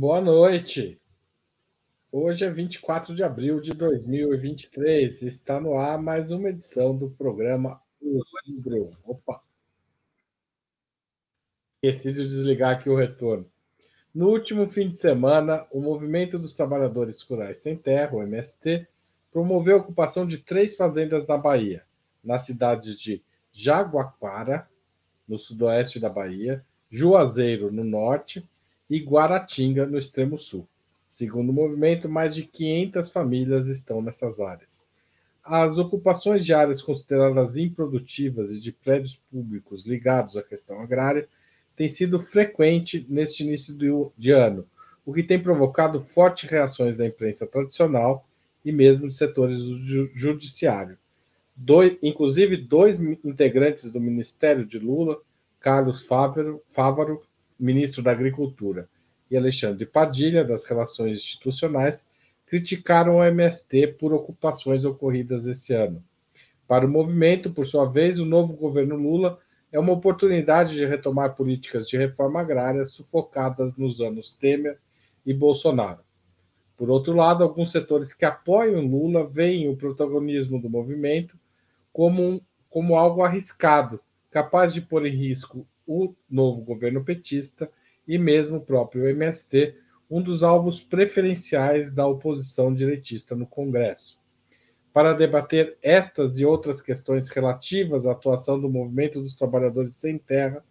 Boa noite. Hoje é 24 de abril de 2023. Está no ar mais uma edição do programa O Livro. Opa! Esqueci de desligar aqui o retorno. No último fim de semana, o Movimento dos Trabalhadores Rurais Sem Terra, o MST, promoveu a ocupação de três fazendas na Bahia, nas cidades de Jaguaquara, no sudoeste da Bahia, Juazeiro, no norte, e Guaratinga, no extremo sul. Segundo o movimento, mais de 500 famílias estão nessas áreas. As ocupações de áreas consideradas improdutivas e de prédios públicos ligados à questão agrária têm sido frequente neste início de ano, o que tem provocado fortes reações da imprensa tradicional e mesmo de setores do judiciário. Dois, inclusive, dois integrantes do Ministério de Lula, Carlos Fávaro, Fávaro ministro da Agricultura, e Alexandre Padilha, das Relações Institucionais, criticaram o MST por ocupações ocorridas esse ano. Para o movimento, por sua vez, o novo governo Lula é uma oportunidade de retomar políticas de reforma agrária sufocadas nos anos Temer e Bolsonaro. Por outro lado, alguns setores que apoiam Lula veem o protagonismo do movimento como, um, como algo arriscado, capaz de pôr em risco o novo governo petista e mesmo o próprio MST, um dos alvos preferenciais da oposição direitista no Congresso. Para debater estas e outras questões relativas à atuação do movimento dos trabalhadores sem terra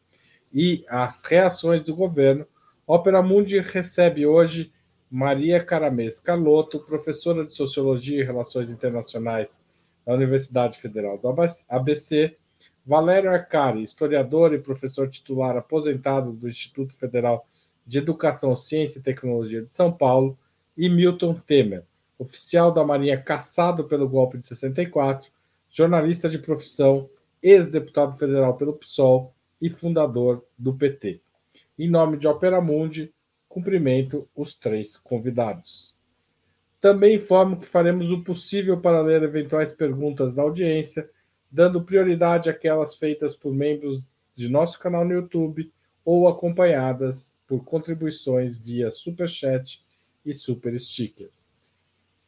e às reações do governo, Ópera Mundi recebe hoje Maria Caramês Caloto, professora de Sociologia e Relações Internacionais da Universidade Federal do ABC, Valério Arcari, historiador e professor titular aposentado do Instituto Federal de Educação, Ciência e Tecnologia de São Paulo, e Milton Temer, oficial da Marinha caçado pelo golpe de 64, jornalista de profissão, ex-deputado federal pelo PSOL e fundador do PT. Em nome de Opera Mundi, cumprimento os três convidados. Também informo que faremos o possível para ler eventuais perguntas da audiência dando prioridade àquelas feitas por membros de nosso canal no YouTube ou acompanhadas por contribuições via Super Chat e Super Sticker.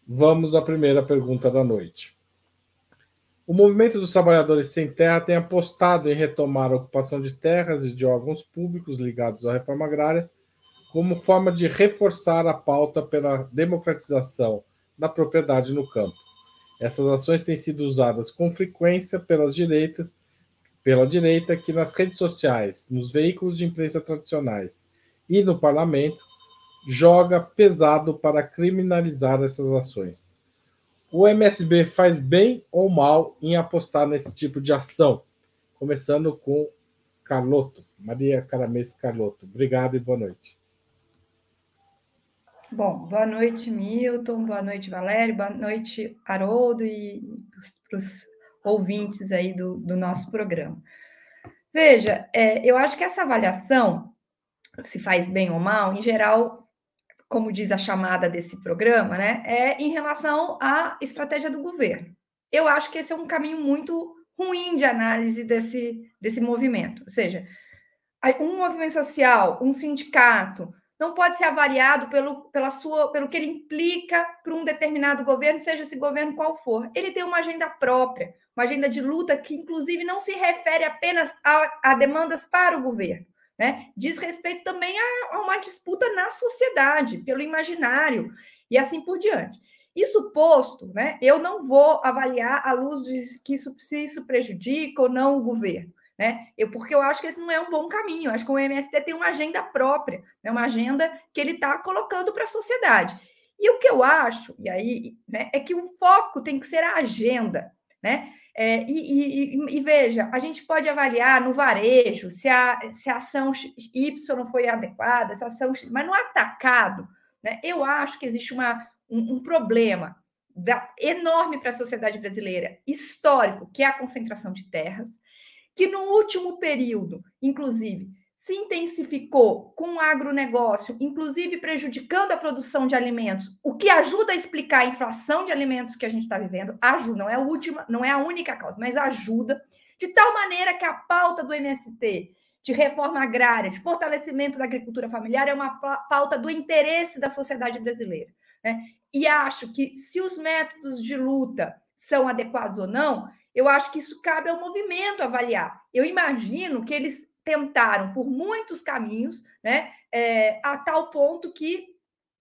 Vamos à primeira pergunta da noite. O movimento dos trabalhadores sem terra tem apostado em retomar a ocupação de terras e de órgãos públicos ligados à reforma agrária como forma de reforçar a pauta pela democratização da propriedade no campo. Essas ações têm sido usadas com frequência pelas direitas, pela direita, que nas redes sociais, nos veículos de imprensa tradicionais e no parlamento joga pesado para criminalizar essas ações. O MSB faz bem ou mal em apostar nesse tipo de ação? Começando com Carloto, Maria Caramês Carloto. Obrigado e boa noite. Bom, boa noite, Milton, boa noite, Valério, boa noite, Haroldo e para os ouvintes aí do, do nosso programa. Veja, é, eu acho que essa avaliação, se faz bem ou mal, em geral, como diz a chamada desse programa, né, é em relação à estratégia do governo. Eu acho que esse é um caminho muito ruim de análise desse, desse movimento. Ou seja, um movimento social, um sindicato, não pode ser avaliado pelo, pela sua, pelo que ele implica para um determinado governo, seja esse governo qual for. Ele tem uma agenda própria, uma agenda de luta que, inclusive, não se refere apenas a, a demandas para o governo. Né? Diz respeito também a, a uma disputa na sociedade, pelo imaginário, e assim por diante. Isso posto, né, eu não vou avaliar à luz de que isso, se isso prejudica ou não o governo né? Eu, porque eu acho que esse não é um bom caminho. Eu acho que o MST tem uma agenda própria, né? uma agenda que ele está colocando para a sociedade. E o que eu acho, e aí, né, é que o foco tem que ser a agenda, né? É, e, e, e, veja, a gente pode avaliar no varejo se a, se a ação Y foi adequada, se a ação mas no atacado, né, eu acho que existe uma, um, um problema da, enorme para a sociedade brasileira, histórico, que é a concentração de terras, que no último período, inclusive, se intensificou com o agronegócio, inclusive prejudicando a produção de alimentos, o que ajuda a explicar a inflação de alimentos que a gente está vivendo, ajuda, não é a última, não é a única causa, mas ajuda, de tal maneira que a pauta do MST de reforma agrária, de fortalecimento da agricultura familiar, é uma pauta do interesse da sociedade brasileira. Né? E acho que se os métodos de luta são adequados ou não, eu acho que isso cabe ao movimento avaliar. Eu imagino que eles tentaram por muitos caminhos, né, é, a tal ponto que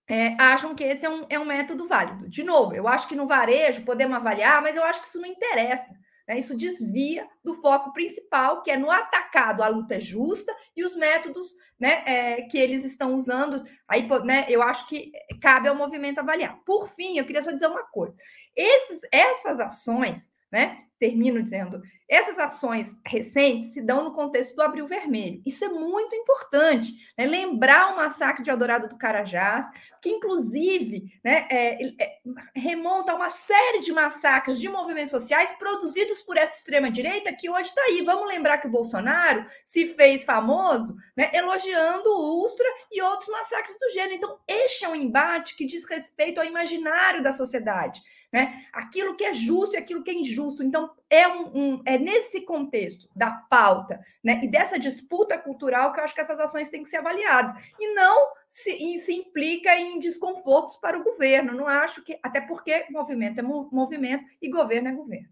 é, acham que esse é um, é um método válido. De novo, eu acho que no varejo podemos avaliar, mas eu acho que isso não interessa. Né? Isso desvia do foco principal, que é no atacado a luta é justa e os métodos né, é, que eles estão usando. Aí, né, eu acho que cabe ao movimento avaliar. Por fim, eu queria só dizer uma coisa: Esses, essas ações né? Termino dizendo, essas ações recentes se dão no contexto do Abril Vermelho. Isso é muito importante, né? lembrar o massacre de Eldorado do Carajás, que inclusive né, é, é, remonta a uma série de massacres de movimentos sociais produzidos por essa extrema-direita que hoje está aí. Vamos lembrar que o Bolsonaro se fez famoso né, elogiando o Ustra e outros massacres do gênero. Então, este é um embate que diz respeito ao imaginário da sociedade né? Aquilo que é justo e aquilo que é injusto. Então, é, um, um, é nesse contexto da pauta né? e dessa disputa cultural que eu acho que essas ações têm que ser avaliadas. E não se, se implica em desconfortos para o governo. Não acho que. Até porque movimento é movimento e governo é governo.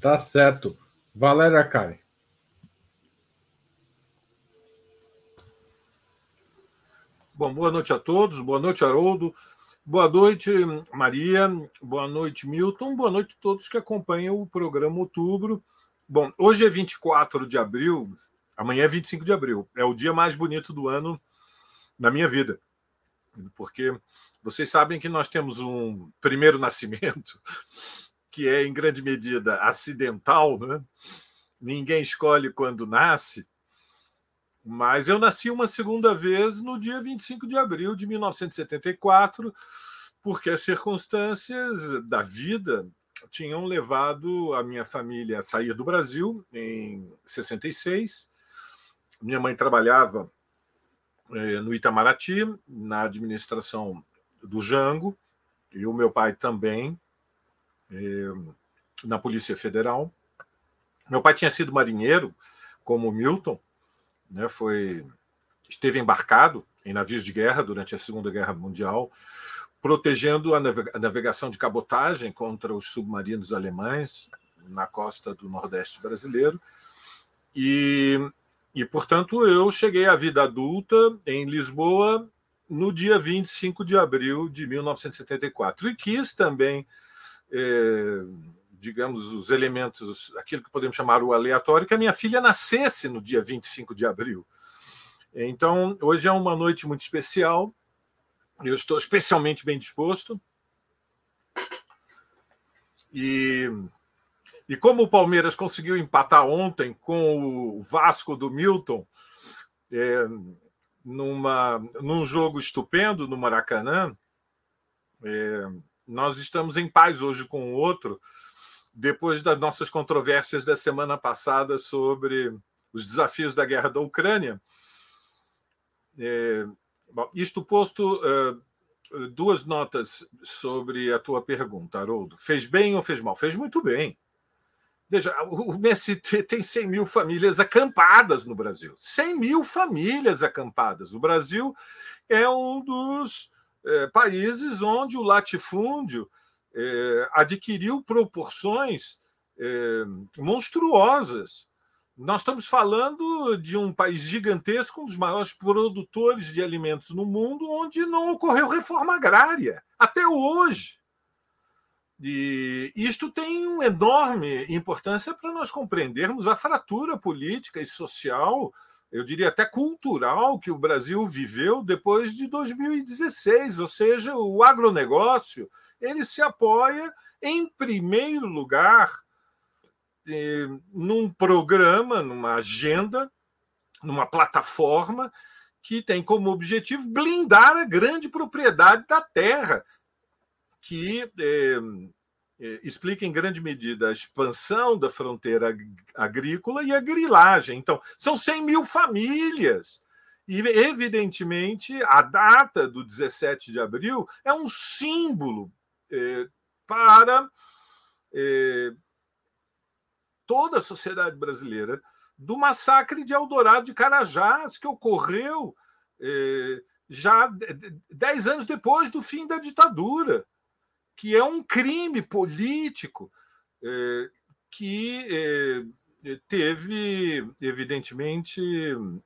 Tá certo. Valéria Karen. Bom, boa noite a todos, boa noite, Haroldo. Boa noite, Maria. Boa noite, Milton. Boa noite a todos que acompanham o programa Outubro. Bom, hoje é 24 de abril, amanhã é 25 de abril. É o dia mais bonito do ano na minha vida. Porque vocês sabem que nós temos um primeiro nascimento que é, em grande medida, acidental, né? Ninguém escolhe quando nasce. Mas eu nasci uma segunda vez no dia 25 de abril de 1974, porque as circunstâncias da vida tinham levado a minha família a sair do Brasil em 66. Minha mãe trabalhava eh, no Itamaraty, na administração do Jango, e o meu pai também, eh, na Polícia Federal. Meu pai tinha sido marinheiro, como Milton, né, foi esteve embarcado em navios de guerra durante a Segunda Guerra Mundial, protegendo a navegação de cabotagem contra os submarinos alemães na costa do Nordeste brasileiro. E, e, portanto, eu cheguei à vida adulta em Lisboa no dia 25 de abril de 1974 e quis também. Eh, digamos, os elementos, aquilo que podemos chamar o aleatório, que a minha filha nascesse no dia 25 de abril. Então, hoje é uma noite muito especial. Eu estou especialmente bem disposto. E, e como o Palmeiras conseguiu empatar ontem com o Vasco do Milton, é, numa, num jogo estupendo no Maracanã, é, nós estamos em paz hoje com o outro, depois das nossas controvérsias da semana passada sobre os desafios da guerra da Ucrânia. É, bom, isto posto, uh, duas notas sobre a tua pergunta, Haroldo. Fez bem ou fez mal? Fez muito bem. Veja, o MST tem 100 mil famílias acampadas no Brasil. 100 mil famílias acampadas. O Brasil é um dos é, países onde o latifúndio é, adquiriu proporções é, monstruosas. Nós estamos falando de um país gigantesco, um dos maiores produtores de alimentos no mundo, onde não ocorreu reforma agrária, até hoje. E isto tem uma enorme importância para nós compreendermos a fratura política e social, eu diria até cultural, que o Brasil viveu depois de 2016, ou seja, o agronegócio ele se apoia, em primeiro lugar, eh, num programa, numa agenda, numa plataforma que tem como objetivo blindar a grande propriedade da terra, que eh, explica em grande medida a expansão da fronteira agrícola e a grilagem. Então, são 100 mil famílias e, evidentemente, a data do 17 de abril é um símbolo é, para é, toda a sociedade brasileira do massacre de Eldorado de Carajás, que ocorreu é, já dez anos depois do fim da ditadura, que é um crime político é, que é, teve, evidentemente,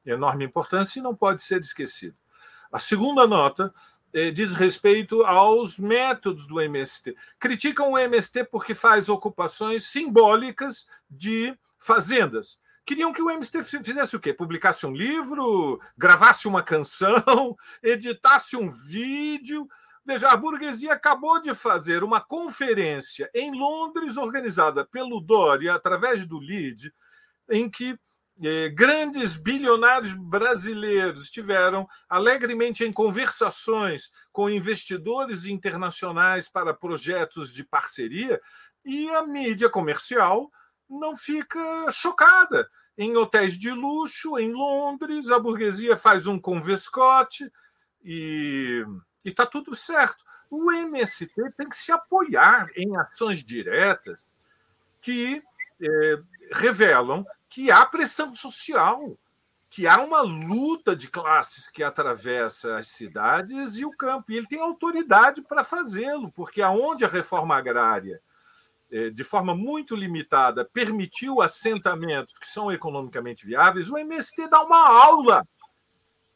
enorme importância e não pode ser esquecido. A segunda nota diz respeito aos métodos do MST. Criticam o MST porque faz ocupações simbólicas de fazendas queriam que o MST fizesse o quê? Publicasse um livro, gravasse uma canção, editasse um vídeo. Veja, a burguesia acabou de fazer uma conferência em Londres, organizada pelo Dória, através do LID, em que eh, grandes bilionários brasileiros estiveram alegremente em conversações com investidores internacionais para projetos de parceria, e a mídia comercial não fica chocada em hotéis de luxo em Londres, a burguesia faz um convescote e está tudo certo. O MST tem que se apoiar em ações diretas que é, revelam que há pressão social, que há uma luta de classes que atravessa as cidades e o campo. E ele tem autoridade para fazê-lo, porque aonde a reforma agrária eh, de forma muito limitada, permitiu assentamentos que são economicamente viáveis, o MST dá uma aula.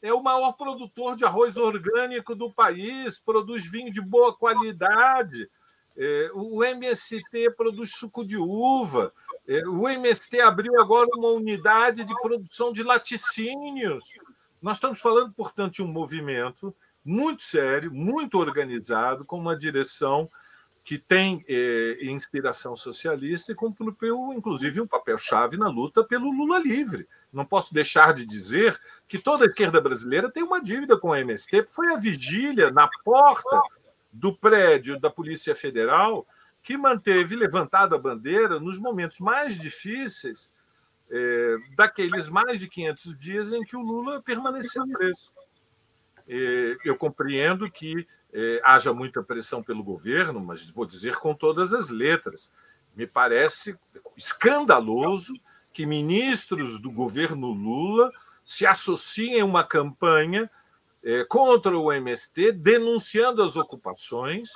É o maior produtor de arroz orgânico do país, produz vinho de boa qualidade. Eh, o MST produz suco de uva. Eh, o MST abriu agora uma unidade de produção de laticínios. Nós estamos falando, portanto, de um movimento muito sério, muito organizado, com uma direção que tem eh, inspiração socialista e cumpriu, inclusive, um papel-chave na luta pelo Lula livre. Não posso deixar de dizer que toda a esquerda brasileira tem uma dívida com a MST. Foi a vigília na porta do prédio da Polícia Federal que manteve levantada a bandeira nos momentos mais difíceis eh, daqueles mais de 500 dias em que o Lula permaneceu preso. Eh, eu compreendo que é, haja muita pressão pelo governo, mas vou dizer com todas as letras. Me parece escandaloso que ministros do governo Lula se associem a uma campanha é, contra o MST, denunciando as ocupações,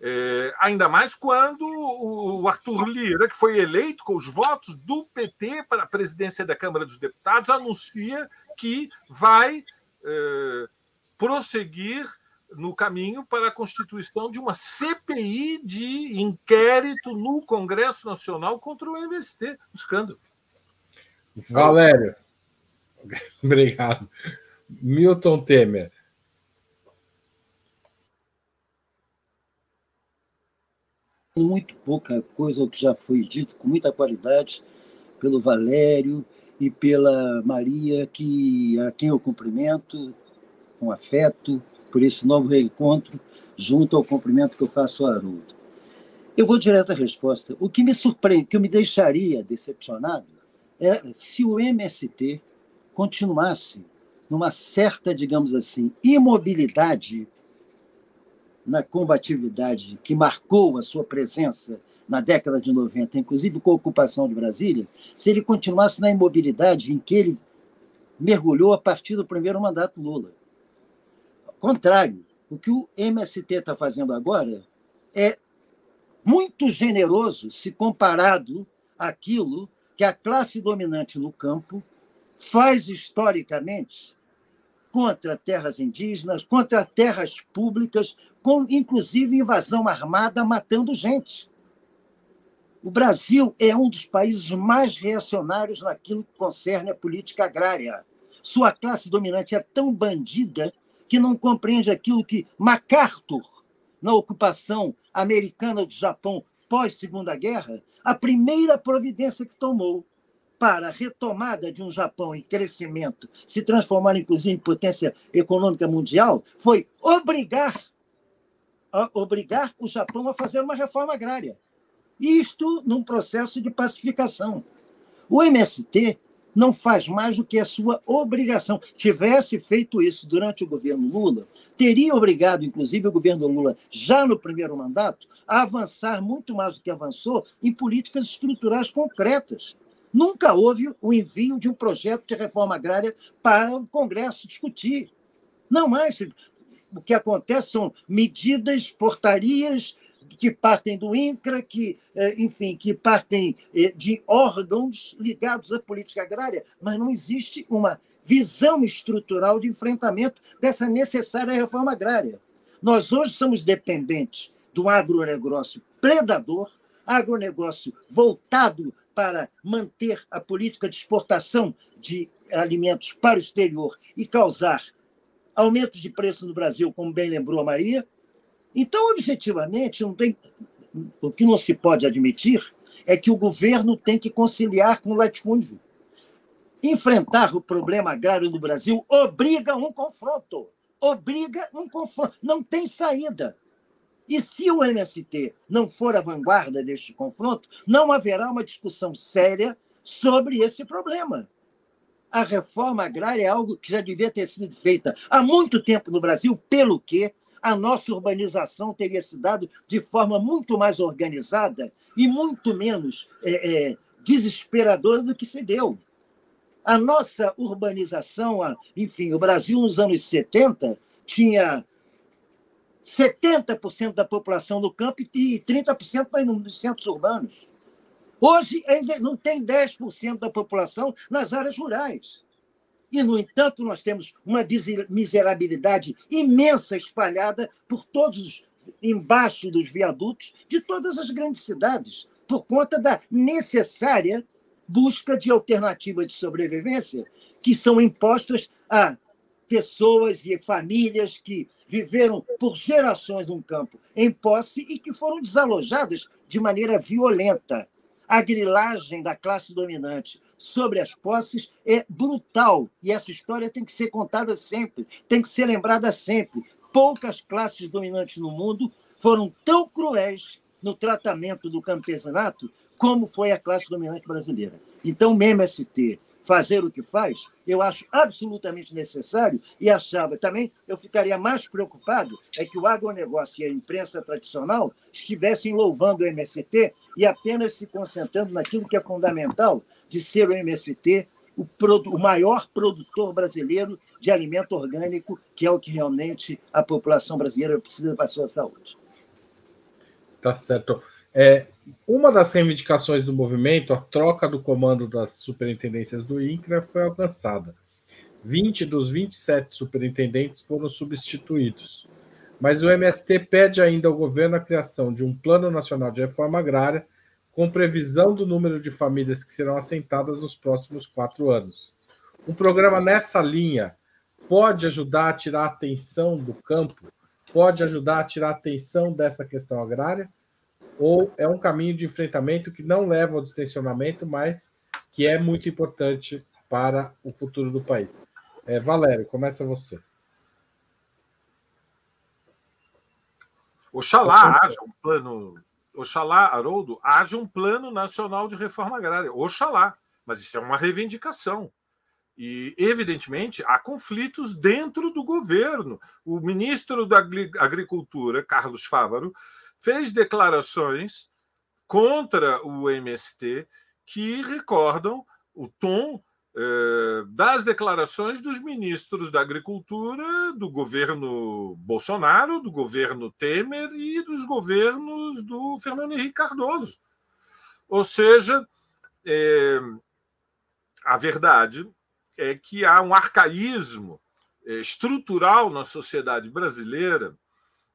é, ainda mais quando o Arthur Lira, que foi eleito com os votos do PT para a presidência da Câmara dos Deputados, anuncia que vai é, prosseguir no caminho para a constituição de uma CPI de inquérito no Congresso Nacional contra o MST, escândalo. Valério, obrigado. Milton Temer. Muito pouca coisa que já foi dito, com muita qualidade, pelo Valério e pela Maria, que, a quem eu cumprimento com afeto, por esse novo reencontro, junto ao cumprimento que eu faço ao Haroldo. Eu vou direto à resposta. O que me surpreende, que me deixaria decepcionado, é se o MST continuasse numa certa, digamos assim, imobilidade na combatividade que marcou a sua presença na década de 90, inclusive com a ocupação de Brasília, se ele continuasse na imobilidade em que ele mergulhou a partir do primeiro mandato Lula contrário. O que o MST está fazendo agora é muito generoso se comparado àquilo que a classe dominante no campo faz historicamente contra terras indígenas, contra terras públicas, com inclusive invasão armada matando gente. O Brasil é um dos países mais reacionários naquilo que concerne a política agrária. Sua classe dominante é tão bandida que não compreende aquilo que MacArthur, na ocupação americana do Japão pós-Segunda Guerra, a primeira providência que tomou para a retomada de um Japão em crescimento, se transformar inclusive em potência econômica mundial, foi obrigar obrigar o Japão a fazer uma reforma agrária. Isto num processo de pacificação. O MST não faz mais do que a sua obrigação. Tivesse feito isso durante o governo Lula, teria obrigado, inclusive, o governo Lula, já no primeiro mandato, a avançar muito mais do que avançou em políticas estruturais concretas. Nunca houve o envio de um projeto de reforma agrária para o Congresso discutir. Não mais. O que acontece são medidas, portarias que partem do INCRA, que, é, enfim, que partem é, de órgãos ligados à política agrária, mas não existe uma visão estrutural de enfrentamento dessa necessária reforma agrária. Nós hoje somos dependentes do agronegócio predador, agronegócio voltado para manter a política de exportação de alimentos para o exterior e causar aumento de preço no Brasil, como bem lembrou a Maria. Então, objetivamente, não tem, o que não se pode admitir é que o governo tem que conciliar com o latifúndio. Enfrentar o problema agrário no Brasil obriga um confronto. Obriga um confronto. Não tem saída. E se o MST não for a vanguarda deste confronto, não haverá uma discussão séria sobre esse problema. A reforma agrária é algo que já devia ter sido feita há muito tempo no Brasil, pelo que a nossa urbanização teria se dado de forma muito mais organizada e muito menos é, é, desesperadora do que se deu. A nossa urbanização, enfim, o Brasil nos anos 70 tinha 70% da população no campo e 30% nos centros urbanos. Hoje não tem 10% da população nas áreas rurais. E, no entanto, nós temos uma miserabilidade imensa espalhada por todos, embaixo dos viadutos de todas as grandes cidades, por conta da necessária busca de alternativas de sobrevivência que são impostas a pessoas e famílias que viveram por gerações num campo em posse e que foram desalojadas de maneira violenta. A grilagem da classe dominante sobre as posses é brutal e essa história tem que ser contada sempre, tem que ser lembrada sempre. Poucas classes dominantes no mundo foram tão cruéis no tratamento do campesinato como foi a classe dominante brasileira. Então, o MST fazer o que faz, eu acho absolutamente necessário e achava também, eu ficaria mais preocupado é que o agronegócio e a imprensa tradicional estivessem louvando o MST e apenas se concentrando naquilo que é fundamental de ser o MST o, o maior produtor brasileiro de alimento orgânico, que é o que realmente a população brasileira precisa para a sua saúde. Tá certo. É, uma das reivindicações do movimento, a troca do comando das superintendências do INCRA, foi alcançada. 20 dos 27 superintendentes foram substituídos. Mas o MST pede ainda ao governo a criação de um Plano Nacional de Reforma Agrária com previsão do número de famílias que serão assentadas nos próximos quatro anos. Um programa nessa linha pode ajudar a tirar a atenção do campo, pode ajudar a tirar a atenção dessa questão agrária? Ou é um caminho de enfrentamento que não leva ao distensionamento, mas que é muito importante para o futuro do país. É, Valério, começa você. Oxalá haja um plano, oxalá, Haroldo, haja um plano nacional de reforma agrária. Oxalá, mas isso é uma reivindicação. E, evidentemente, há conflitos dentro do governo. O ministro da Agricultura, Carlos Fávaro, fez declarações contra o MST que recordam o tom eh, das declarações dos ministros da Agricultura do governo Bolsonaro, do governo Temer e dos governos do Fernando Henrique Cardoso. Ou seja, eh, a verdade é que há um arcaísmo eh, estrutural na sociedade brasileira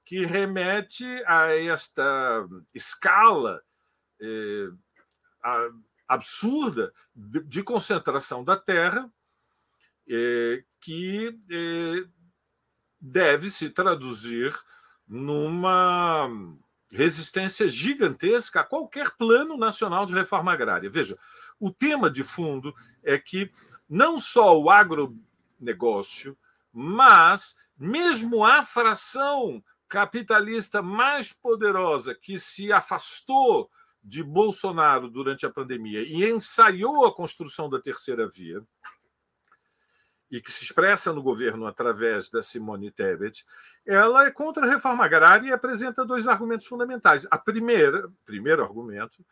que remete a esta escala eh, absurda de, concentração da terra, eh, que eh, deve se traduzir numa resistência gigantesca a qualquer plano nacional de reforma agrária. Veja, o tema de fundo é que não só o agronegócio, mas mesmo a fração capitalista mais poderosa que se afastou de Bolsonaro durante a pandemia e ensaiou a construção da terceira via, e que se expressa no governo através da Simone Tebet, ela é contra a reforma agrária e apresenta dois argumentos fundamentais. A primeira, primeiro argumento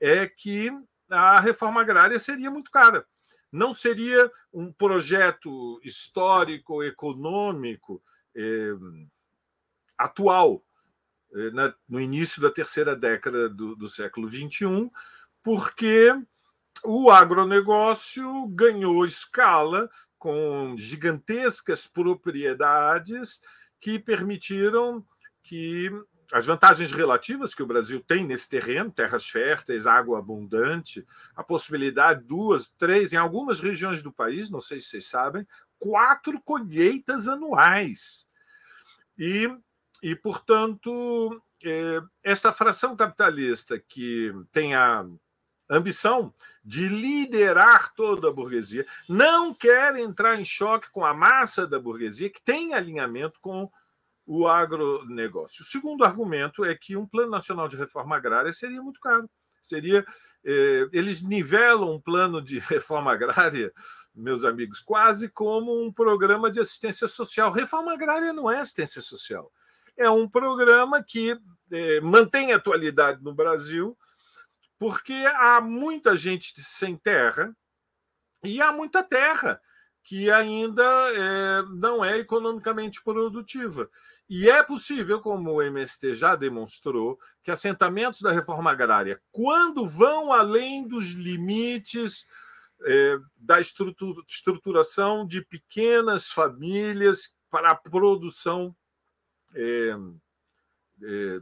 é que a reforma agrária seria muito cara. Não seria um projeto histórico, econômico eh, atual, eh, no início da terceira década do, do século XXI, porque o agronegócio ganhou escala com gigantescas propriedades que permitiram que as vantagens relativas que o Brasil tem nesse terreno, terras férteis, água abundante, a possibilidade de duas, três, em algumas regiões do país, não sei se vocês sabem, quatro colheitas anuais. E, e portanto, é, esta fração capitalista que tem a ambição de liderar toda a burguesia, não quer entrar em choque com a massa da burguesia, que tem alinhamento com o agronegócio. O segundo argumento é que um plano nacional de reforma agrária seria muito caro. Seria eh, eles nivelam um plano de reforma agrária, meus amigos, quase como um programa de assistência social. Reforma agrária não é assistência social. É um programa que eh, mantém atualidade no Brasil, porque há muita gente sem terra e há muita terra que ainda é, não é economicamente produtiva. E é possível, como o MST já demonstrou, que assentamentos da reforma agrária, quando vão além dos limites é, da estruturação de pequenas famílias para a produção é, é,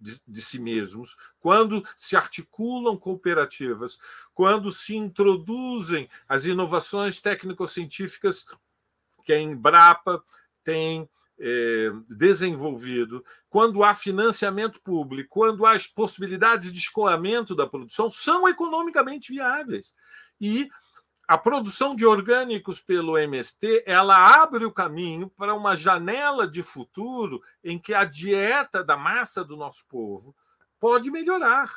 de, de, si mesmos, quando se articulam cooperativas, quando se introduzem as inovações técnico-científicas que a Embrapa tem é, desenvolvido, quando há financiamento público, quando há as possibilidades de escoamento da produção, são economicamente viáveis. E a produção de orgânicos pelo MST ela abre o caminho para uma janela de futuro em que a dieta da massa do nosso povo pode melhorar.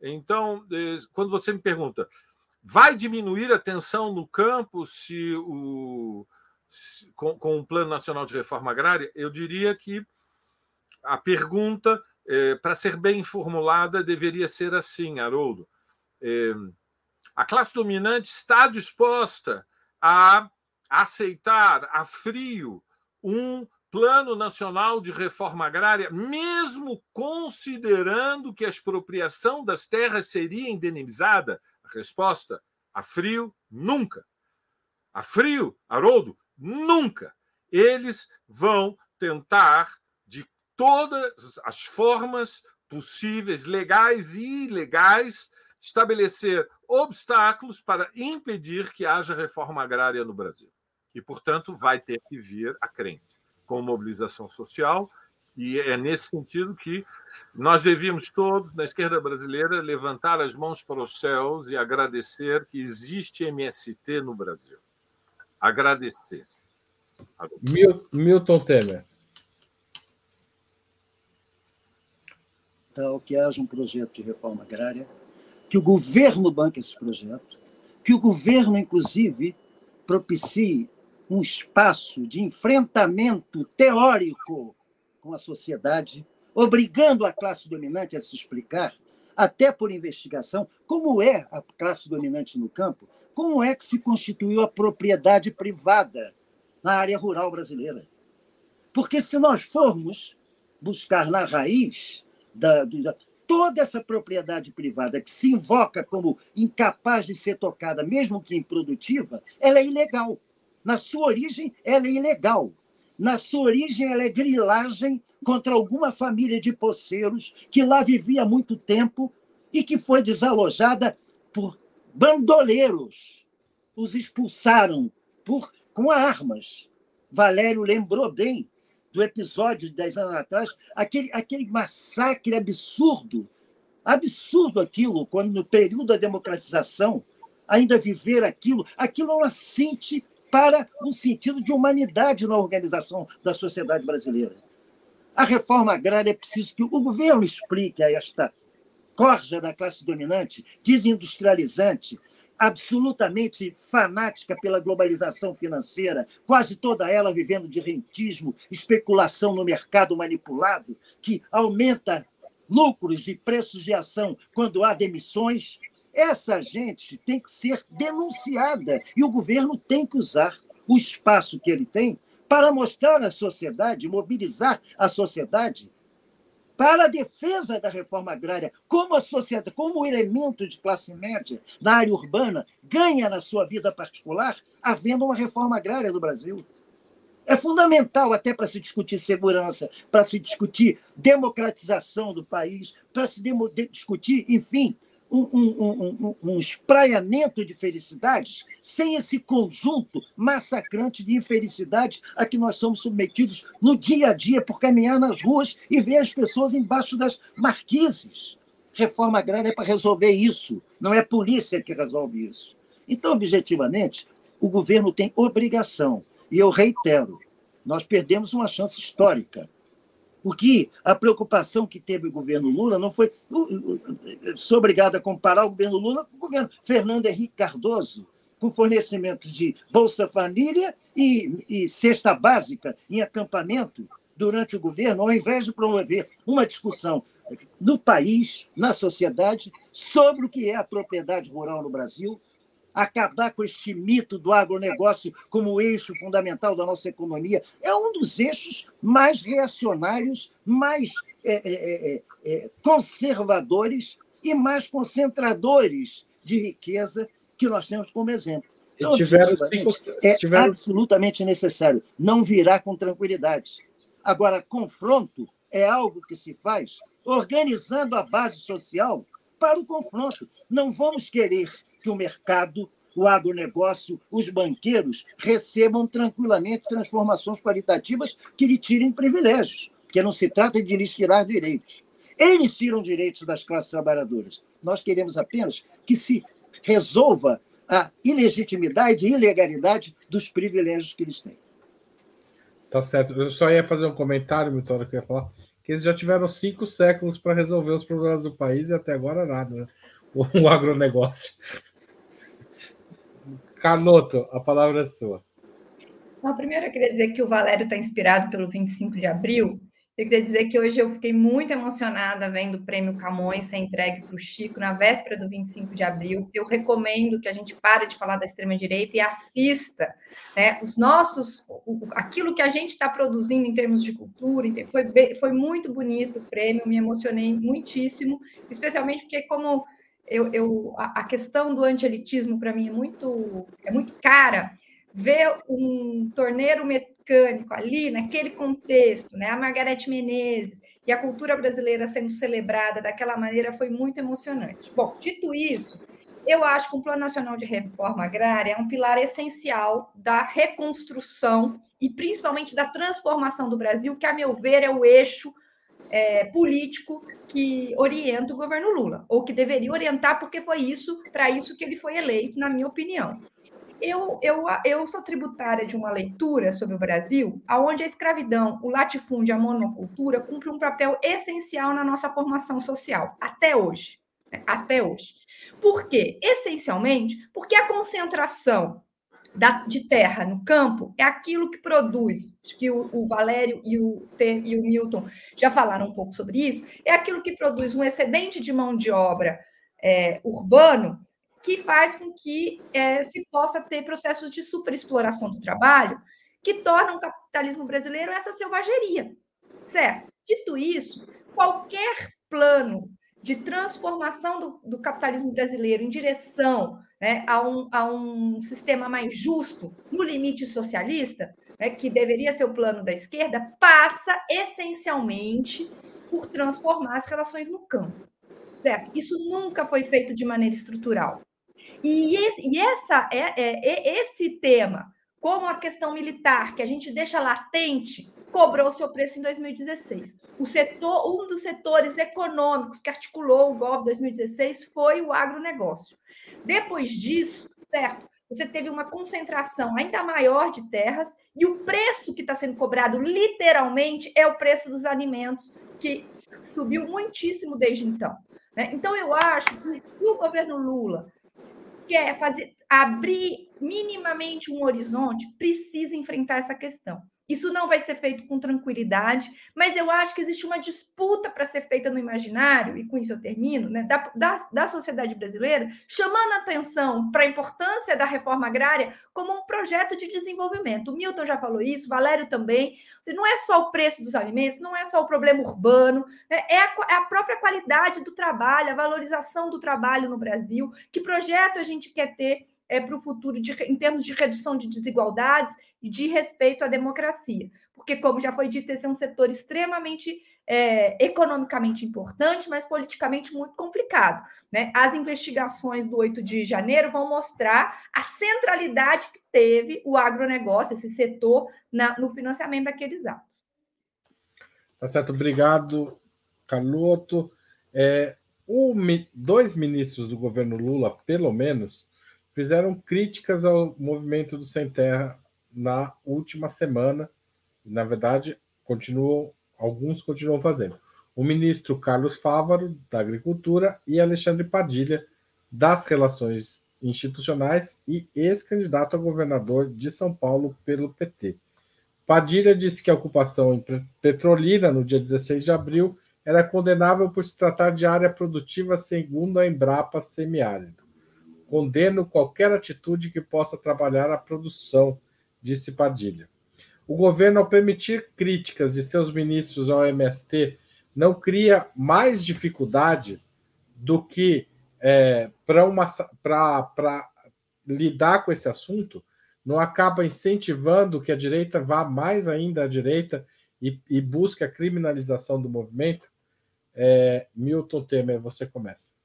Então, é, quando você me pergunta, vai diminuir a tensão no campo se o, com, com um plano nacional de reforma agrária, eu diria que a pergunta, é, para ser bem formulada, deveria ser assim, Haroldo. É, a classe dominante está disposta a aceitar a frio um plano nacional de reforma agrária, mesmo considerando que a expropriação das terras seria indenizada? A resposta: a frio, nunca. A frio, Haroldo, Nunca. Eles vão tentar, de todas as formas possíveis, legais e ilegais, estabelecer obstáculos para impedir que haja reforma agrária no Brasil. E, portanto, vai ter que vir a crente, com mobilização social, e é nesse sentido que nós devíamos todos, na esquerda brasileira, levantar as mãos para os céus e agradecer que existe MST no Brasil. Agradecer. Milton Temer. Então, que haja um projeto de reforma agrária, que o governo banque esse projeto, que o governo, inclusive, propicie um espaço de enfrentamento teórico com a sociedade, obrigando a classe dominante a se explicar, até por investigação, como é a classe dominante no campo, como é que se constituiu a propriedade privada na área rural brasileira. Porque se nós formos buscar na raiz da, da, toda essa propriedade privada que se invoca como incapaz de ser tocada, mesmo que improdutiva, ela é ilegal. Na sua origem, ela é ilegal. Na sua origem, ela é grilagem contra alguma família de poceiros que lá vivia há muito tempo e que foi desalojada por bandoleiros. Os expulsaram por com armas. Valério lembrou bem do episódio de 10 anos atrás, aquele, aquele massacre absurdo, absurdo aquilo, quando no período da democratização, ainda viver aquilo, aquilo é um assinte para um sentido de humanidade na organização da sociedade brasileira. A reforma agrária é preciso que o governo explique a esta corja da classe dominante, desindustrializante, absolutamente fanática pela globalização financeira, quase toda ela vivendo de rentismo, especulação no mercado manipulado, que aumenta lucros e preços de ação quando há demissões, Essa gente tem que ser denunciada e o governo tem que usar o espaço que ele tem para mostrar à sociedade, mobilizar a sociedade para a defesa da reforma agrária, como a sociedade, como o elemento de classe média na área urbana ganha na sua vida particular, havendo uma reforma agrária no Brasil. É fundamental até para se discutir segurança, para se discutir democratização do país, para se discutir, enfim, um, um, um, um, espraiamento de felicidades sem esse conjunto massacrante de infelicidades a que nós somos submetidos no dia a dia por caminhar nas ruas e ver as pessoas embaixo das marquises. Reforma agrária é para resolver isso, não é polícia que resolve isso. Então, objetivamente, o governo tem obrigação, e eu reitero, nós perdemos uma chance histórica porque a preocupação que teve o governo Lula não foi. Sou obrigado a comparar o governo Lula com o governo Fernando Henrique Cardoso, com fornecimento de Bolsa Família e, e cesta básica em acampamento durante o governo, ao invés de promover uma discussão no país, na sociedade, sobre o que é a propriedade rural no Brasil, acabar com este mito do agronegócio como eixo fundamental da nossa economia. É um dos eixos mais reacionários, mais é, é, é, é, conservadores e mais concentradores de riqueza que nós temos como exemplo. Então, tiveram é tiveram... absolutamente necessário. Não virá com tranquilidade. Agora, confronto é algo que se faz organizando a base social para o confronto. Não vamos querer que o mercado, o agronegócio, os banqueiros recebam tranquilamente transformações qualitativas que lhe tirem privilégios, porque não se trata de lhes tirar direitos. Eles tiram direitos das classes trabalhadoras. Nós queremos apenas que se resolva a ilegitimidade e ilegalidade dos privilégios que eles têm. Tá certo. Eu só ia fazer um comentário, Vitória, que eu ia falar, que eles já tiveram cinco séculos para resolver os problemas do país e até agora nada, né? O agronegócio. Canoto, a palavra é sua. Não, primeiro eu queria dizer que o Valério está inspirado pelo 25 de abril. Eu queria dizer que hoje eu fiquei muito emocionada vendo o prêmio Camões ser entregue para o Chico na véspera do 25 de abril. Eu recomendo que a gente pare de falar da extrema-direita e assista né, os nossos, aquilo que a gente está produzindo em termos de cultura. Foi, foi muito bonito o prêmio, me emocionei muitíssimo, especialmente porque, como eu, eu a, questão do anti-elitismo para mim é muito, é muito cara. Ver um torneiro mecânico ali, naquele contexto, né? a Margarete Menezes e a cultura brasileira sendo celebrada daquela maneira foi muito emocionante. Bom, dito isso, eu acho que o Plano Nacional de Reforma Agrária é um pilar essencial da reconstrução e principalmente da transformação do Brasil, que, a meu ver, é o eixo é, político que orienta o governo Lula, ou que deveria orientar, porque foi isso, para isso que ele foi eleito, na minha opinião. Eu, eu, eu sou tributária de uma leitura sobre o Brasil, onde a escravidão, o latifúndio a monocultura cumprem um papel essencial na nossa formação social, até hoje. Né? Até hoje. Por quê? Essencialmente, porque a concentração da, de terra no campo é aquilo que produz, acho que o, o Valério e o, e o Milton já falaram um pouco sobre isso, é aquilo que produz um excedente de mão de obra é, urbano que faz com que é, se possa ter processos de superexploração do trabalho que tornam o capitalismo brasileiro essa selvageria, certo? Dito isso, qualquer plano de transformação do, do capitalismo brasileiro em direção né, a, um, a um sistema mais justo, no limite socialista, né, que deveria ser o plano da esquerda, passa essencialmente por transformar as relações no campo. Certo? Isso nunca foi feito de maneira estrutural. E esse, e essa, é, é, é esse tema, como a questão militar, que a gente deixa latente, cobrou seu preço em 2016. O setor, um dos setores econômicos que articulou o golpe de 2016 foi o agronegócio. Depois disso, certo? Você teve uma concentração ainda maior de terras e o preço que está sendo cobrado, literalmente, é o preço dos alimentos, que subiu muitíssimo desde então. Né? Então, eu acho que se o governo Lula quer fazer abrir minimamente um horizonte, precisa enfrentar essa questão. Isso não vai ser feito com tranquilidade, mas eu acho que existe uma disputa para ser feita no imaginário, e com isso eu termino, né, da, da, da sociedade brasileira, chamando atenção para a importância da reforma agrária como um projeto de desenvolvimento. O Milton já falou isso, Valério também. Não é só o preço dos alimentos, não é só o problema urbano, né, é a, é a própria qualidade do trabalho, a valorização do trabalho no Brasil, que projeto a gente quer ter é, para o futuro de, em termos de redução de desigualdades e de respeito à democracia. Porque, como já foi dito, esse é um setor extremamente é, economicamente importante, mas politicamente muito complicado. Né? As investigações do 8 de janeiro vão mostrar a centralidade que teve o agronegócio, esse setor, na, no financiamento daqueles atos. Tá certo, obrigado, Carloto. É, o, dois ministros do governo Lula, pelo menos, fizeram críticas ao movimento do Sem Terra na última semana. Na verdade, continuam, alguns continuam fazendo. O ministro Carlos Fávaro, da Agricultura, e Alexandre Padilha, das Relações Institucionais e ex-candidato a governador de São Paulo pelo PT. Padilha disse que a ocupação em Petrolina, no dia 16 de abril, era condenável por se tratar de área produtiva segundo a Embrapa semiárida. Condeno qualquer atitude que possa trabalhar a produção, disse Padilha. O governo, ao permitir críticas de seus ministros ao MST, não cria mais dificuldade do que é, para lidar com esse assunto, não acaba incentivando que a direita vá mais ainda à direita e, e busque a criminalização do movimento? É, Milton Temer, você começa.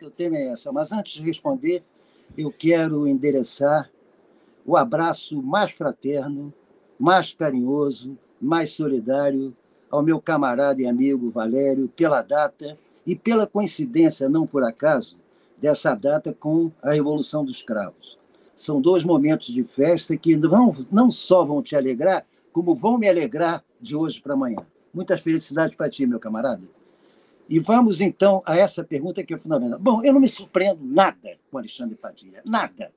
Que o tema é essa. Mas antes de responder, eu quero endereçar o abraço mais fraterno, mais carinhoso, mais solidário ao meu camarada e amigo Valério pela data e pela coincidência, não por acaso, dessa data com a Revolução dos Cravos. São dois momentos de festa que não, não só vão te alegrar, como vão me alegrar de hoje para amanhã. Muitas felicidades para ti, meu camarada. E vamos então a essa pergunta que é fundamental. Bom, eu não me surpreendo nada com Alexandre Padilha, nada.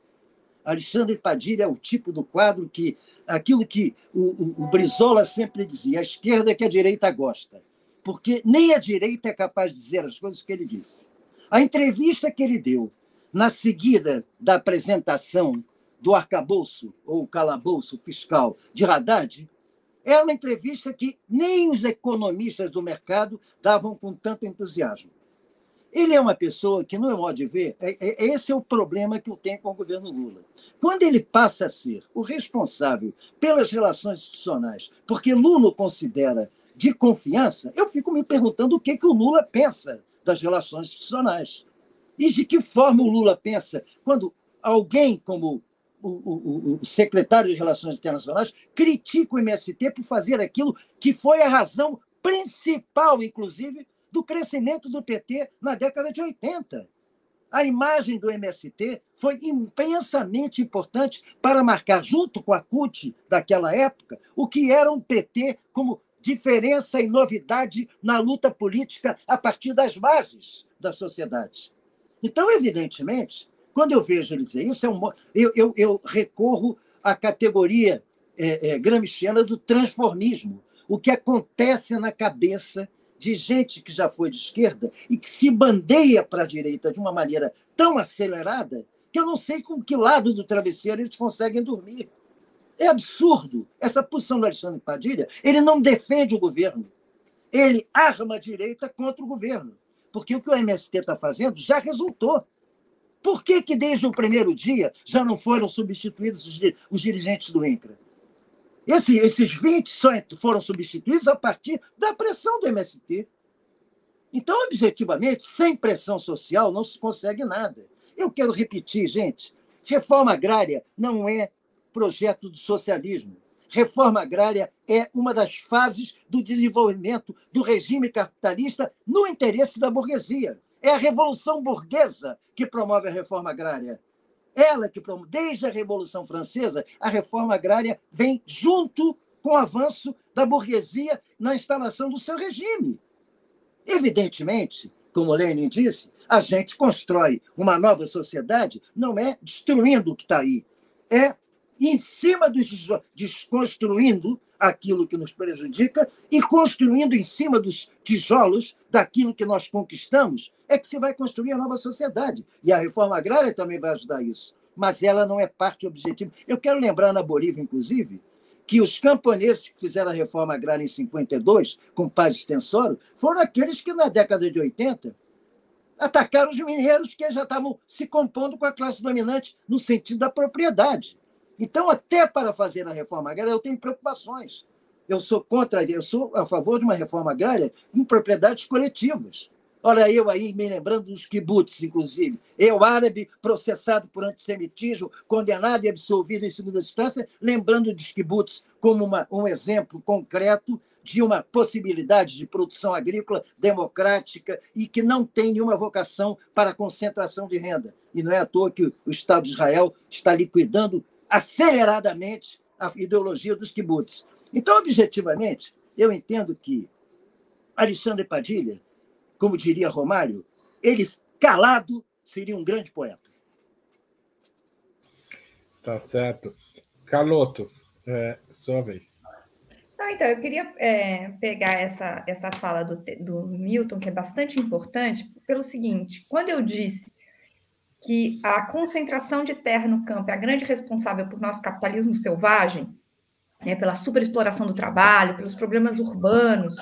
Alexandre Padilha é o tipo do quadro que aquilo que o, o, o Brizola sempre dizia, a esquerda é que a direita gosta, porque nem a direita é capaz de dizer as coisas que ele disse. A entrevista que ele deu na seguida da apresentação do arcabouço ou calabouço fiscal de Haddad é uma entrevista que nem os economistas do mercado davam com tanto entusiasmo. Ele é uma pessoa que, no meu modo de ver, é, é, esse é o problema que eu tenho com o governo Lula. Quando ele passa a ser o responsável pelas relações institucionais, porque Lula considera de confiança, eu fico me perguntando o que, que o Lula pensa das relações institucionais. E de que forma o Lula pensa quando alguém como o, o, o, secretário de Relações Internacionais critica o MST por fazer aquilo que foi a razão principal, inclusive, do crescimento do PT na década de 80. A imagem do MST foi imensamente importante para marcar, junto com a CUT daquela época, o que era um PT como diferença e novidade na luta política a partir das bases da sociedade. Então, evidentemente, quando eu vejo ele dizer isso, é um, eu, eu, eu recorro à categoria é, é, gramsciana do transformismo. O que acontece na cabeça de gente que já foi de esquerda e que se bandeia para a direita de uma maneira tão acelerada que eu não sei com que lado do travesseiro eles conseguem dormir. É absurdo essa posição do Alexandre Padilha. Ele não defende o governo. Ele arma a direita contra o governo. Porque o que o MST está fazendo já resultou. Por que, que desde o primeiro dia já não foram substituídos os dirigentes do INCRA? Esse, esses 20 só foram substituídos a partir da pressão do MST. Então, objetivamente, sem pressão social não se consegue nada. Eu quero repetir, gente: reforma agrária não é projeto do socialismo. Reforma agrária é uma das fases do desenvolvimento do regime capitalista no interesse da burguesia. É a Revolução Burguesa que promove a reforma agrária. Ela que promove. Desde a Revolução Francesa, a reforma agrária vem junto com o avanço da burguesia na instalação do seu regime. Evidentemente, como Lenin disse, A gente constrói uma nova sociedade, não é destruindo o que está aí, é em cima dos desconstruindo aquilo que nos prejudica e construindo em cima dos tijolos daquilo que nós conquistamos, é que se vai construir a nova sociedade. E a reforma agrária também vai ajudar isso. Mas ela não é parte objetiva. Eu quero lembrar na Bolívia, inclusive, que os camponeses que fizeram a reforma agrária em 52, com Paz Extensório, foram aqueles que, na década de 80, atacaram os mineiros que já estavam se compondo com a classe dominante no sentido da propriedade. Então, até para fazer a reforma agrária, eu tenho preocupações. Eu sou contra, eu sou a favor de uma reforma agrária com propriedades coletivas. Olha, eu aí me lembrando dos kibbutz, inclusive. Eu, árabe, processado por antissemitismo, condenado e absolvido em segunda instância, lembrando dos kibbutz como uma, um exemplo concreto de uma possibilidade de produção agrícola democrática e que não tem nenhuma vocação para concentração de renda. E não é à toa que o Estado de Israel está liquidando aceleradamente a ideologia dos kibbutz. Então, objetivamente, eu entendo que Alexandre Padilha, como diria Romário, ele calado seria um grande poeta. Tá certo. Caloto, é, sua vez. Não, então, eu queria é, pegar essa, essa fala do, do Milton, que é bastante importante, pelo seguinte: quando eu disse que a concentração de terra no campo é a grande responsável por nosso capitalismo selvagem, né, pela superexploração do trabalho, pelos problemas urbanos,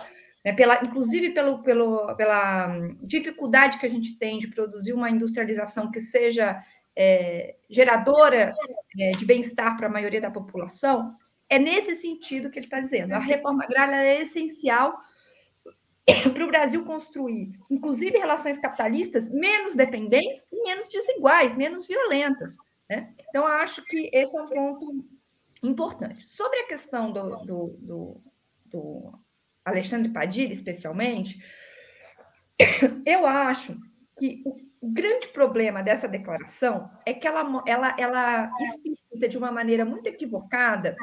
né, pela, inclusive pelo, pelo, pela dificuldade que a gente tem de produzir uma industrialização que seja é, geradora é, de bem-estar para a maioria da população, é nesse sentido que ele está dizendo. A reforma agrária é essencial para o Brasil construir, inclusive, relações capitalistas menos dependentes e menos desiguais, menos violentas. Né? Então, acho que esse é um ponto importante. Sobre a questão do, do, do, do Alexandre Padilha, especialmente, eu acho que o grande problema dessa declaração é que ela, ela, ela explicita de uma maneira muito equivocada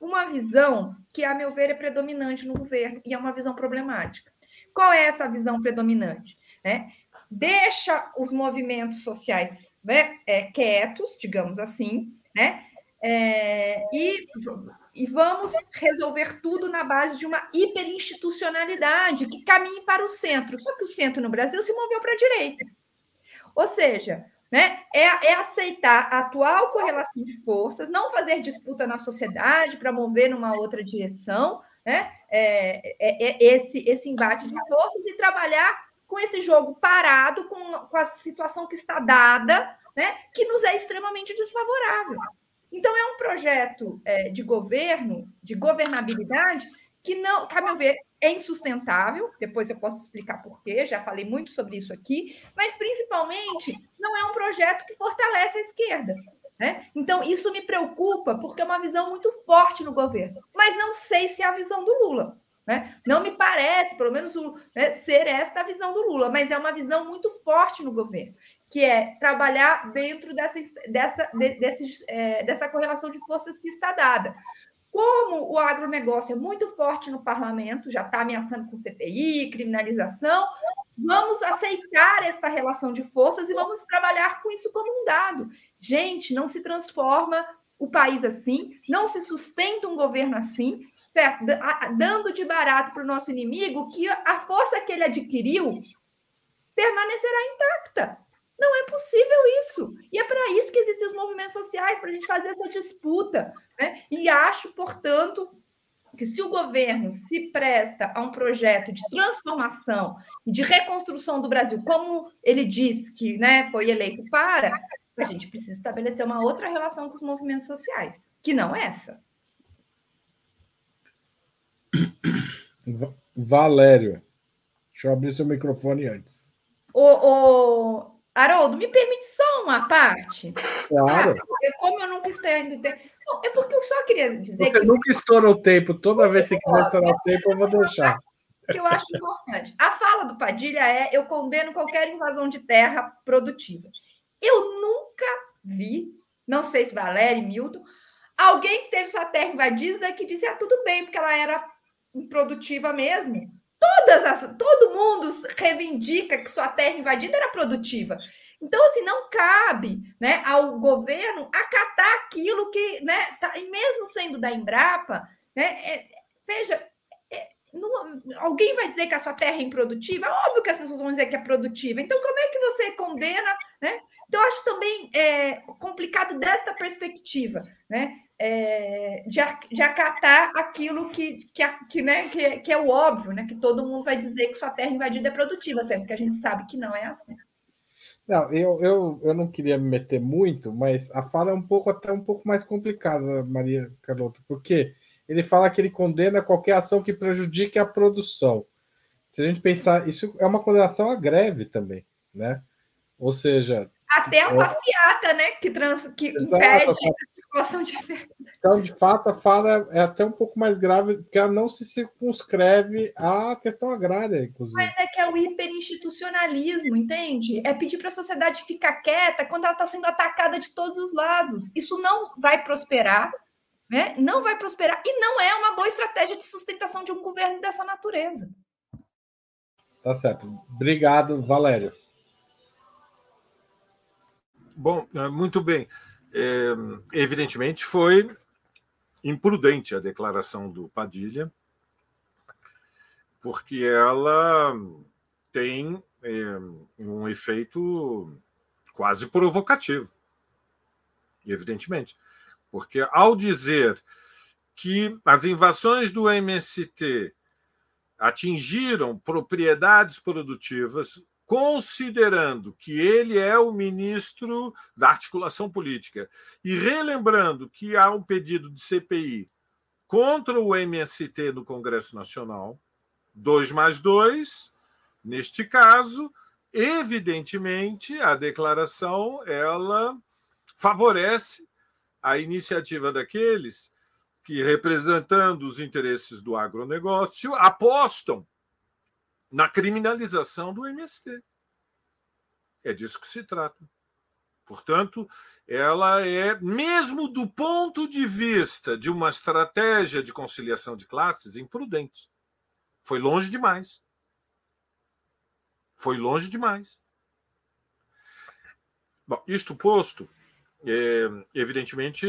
uma visão que, a meu ver, é predominante no governo e é uma visão problemática. Qual é essa visão predominante? Né? Deixa os movimentos sociais né, é, quietos, digamos assim, né? É, e, e vamos resolver tudo na base de uma hiperinstitucionalidade que caminhe para o centro. Só que o centro no Brasil se moveu para a direita. Ou seja, né, é, é aceitar a atual correlação de forças, não fazer disputa na sociedade para mover numa outra direção, né, é, é, é, esse, esse embate de forças e trabalhar com esse jogo parado, com, com a situação que está dada, né, que nos é extremamente desfavorável. Então, é um projeto é, de governo, de governabilidade, que não, a meu ver, é insustentável. Depois eu posso explicar por quê, já falei muito sobre isso aqui, mas principalmente não é um projeto que fortalece a esquerda. Né? Então, isso me preocupa, porque é uma visão muito forte no governo. Mas não sei se é a visão do Lula. Né? Não me parece, pelo menos, né, ser esta a visão do Lula, mas é uma visão muito forte no governo, que é trabalhar dentro dessa, dessa, de, desses, é, dessa correlação de forças que está dada. Como o agronegócio é muito forte no parlamento, já está ameaçando com CPI, criminalização, vamos aceitar esta relação de forças e vamos trabalhar com isso como um dado. Gente, não se transforma o país assim, não se sustenta um governo assim, certo? Dando de barato para o nosso inimigo que a força que ele adquiriu permanecerá intacta. Não é possível isso. E é para isso que existem os movimentos sociais, para a gente fazer essa disputa. Né? E acho, portanto, que se o governo se presta a um projeto de transformação e de reconstrução do Brasil, como ele disse que né, foi eleito para, a gente precisa estabelecer uma outra relação com os movimentos sociais, que não é essa. Valério, deixa eu abrir seu microfone antes. O, o, Haroldo, me permite só uma parte? Claro. Ah, como eu nunca estou indo. Não, é porque eu só queria dizer Você que. nunca estoura o tempo. Toda vez que quiser estourar o tempo, eu vou deixar. Que eu acho importante. A fala do Padilha é: eu condeno qualquer invasão de terra produtiva. Eu nunca vi, não sei se Valéria e Milton, alguém que teve sua terra invadida que disse: ah, tudo bem, porque ela era improdutiva mesmo. Todas as, todo mundo reivindica que sua terra invadida era produtiva. Então, assim, não cabe né, ao governo acatar aquilo que, né, tá, mesmo sendo da Embrapa, né, é, veja, não, alguém vai dizer que a sua terra é improdutiva? Óbvio que as pessoas vão dizer que é produtiva. Então, como é que você condena, né? Então, acho também é, complicado desta perspectiva, né? É, de, de acatar aquilo que, que, que, né, que, que é o óbvio, né? Que todo mundo vai dizer que sua terra invadida é produtiva, sendo que a gente sabe que não é assim. Não, eu, eu, eu não queria me meter muito, mas a fala é um pouco até um pouco mais complicada, Maria Carlota, porque ele fala que ele condena qualquer ação que prejudique a produção. Se a gente pensar, isso é uma condenação à greve também, né? Ou seja, até a passeata, né? Que, trans, que Exato, impede a circulação de Então, de fato, a fala é até um pouco mais grave, porque ela não se circunscreve à questão agrária, inclusive. Mas é que é o hiperinstitucionalismo, entende? É pedir para a sociedade ficar quieta quando ela está sendo atacada de todos os lados. Isso não vai prosperar, né? Não vai prosperar e não é uma boa estratégia de sustentação de um governo dessa natureza. Tá certo. Obrigado, Valério. Bom, é, muito bem. É, evidentemente foi imprudente a declaração do Padilha, porque ela tem é, um efeito quase provocativo, evidentemente, porque ao dizer que as invasões do MST atingiram propriedades produtivas considerando que ele é o ministro da articulação política e relembrando que há um pedido de CPI contra o MST no Congresso Nacional, dois mais dois, neste caso, evidentemente, a declaração ela favorece a iniciativa daqueles que, representando os interesses do agronegócio, apostam na criminalização do MST. É disso que se trata. Portanto, ela é, mesmo do ponto de vista de uma estratégia de conciliação de classes, imprudente. Foi longe demais. Foi longe demais. Bom, isto posto, é, evidentemente,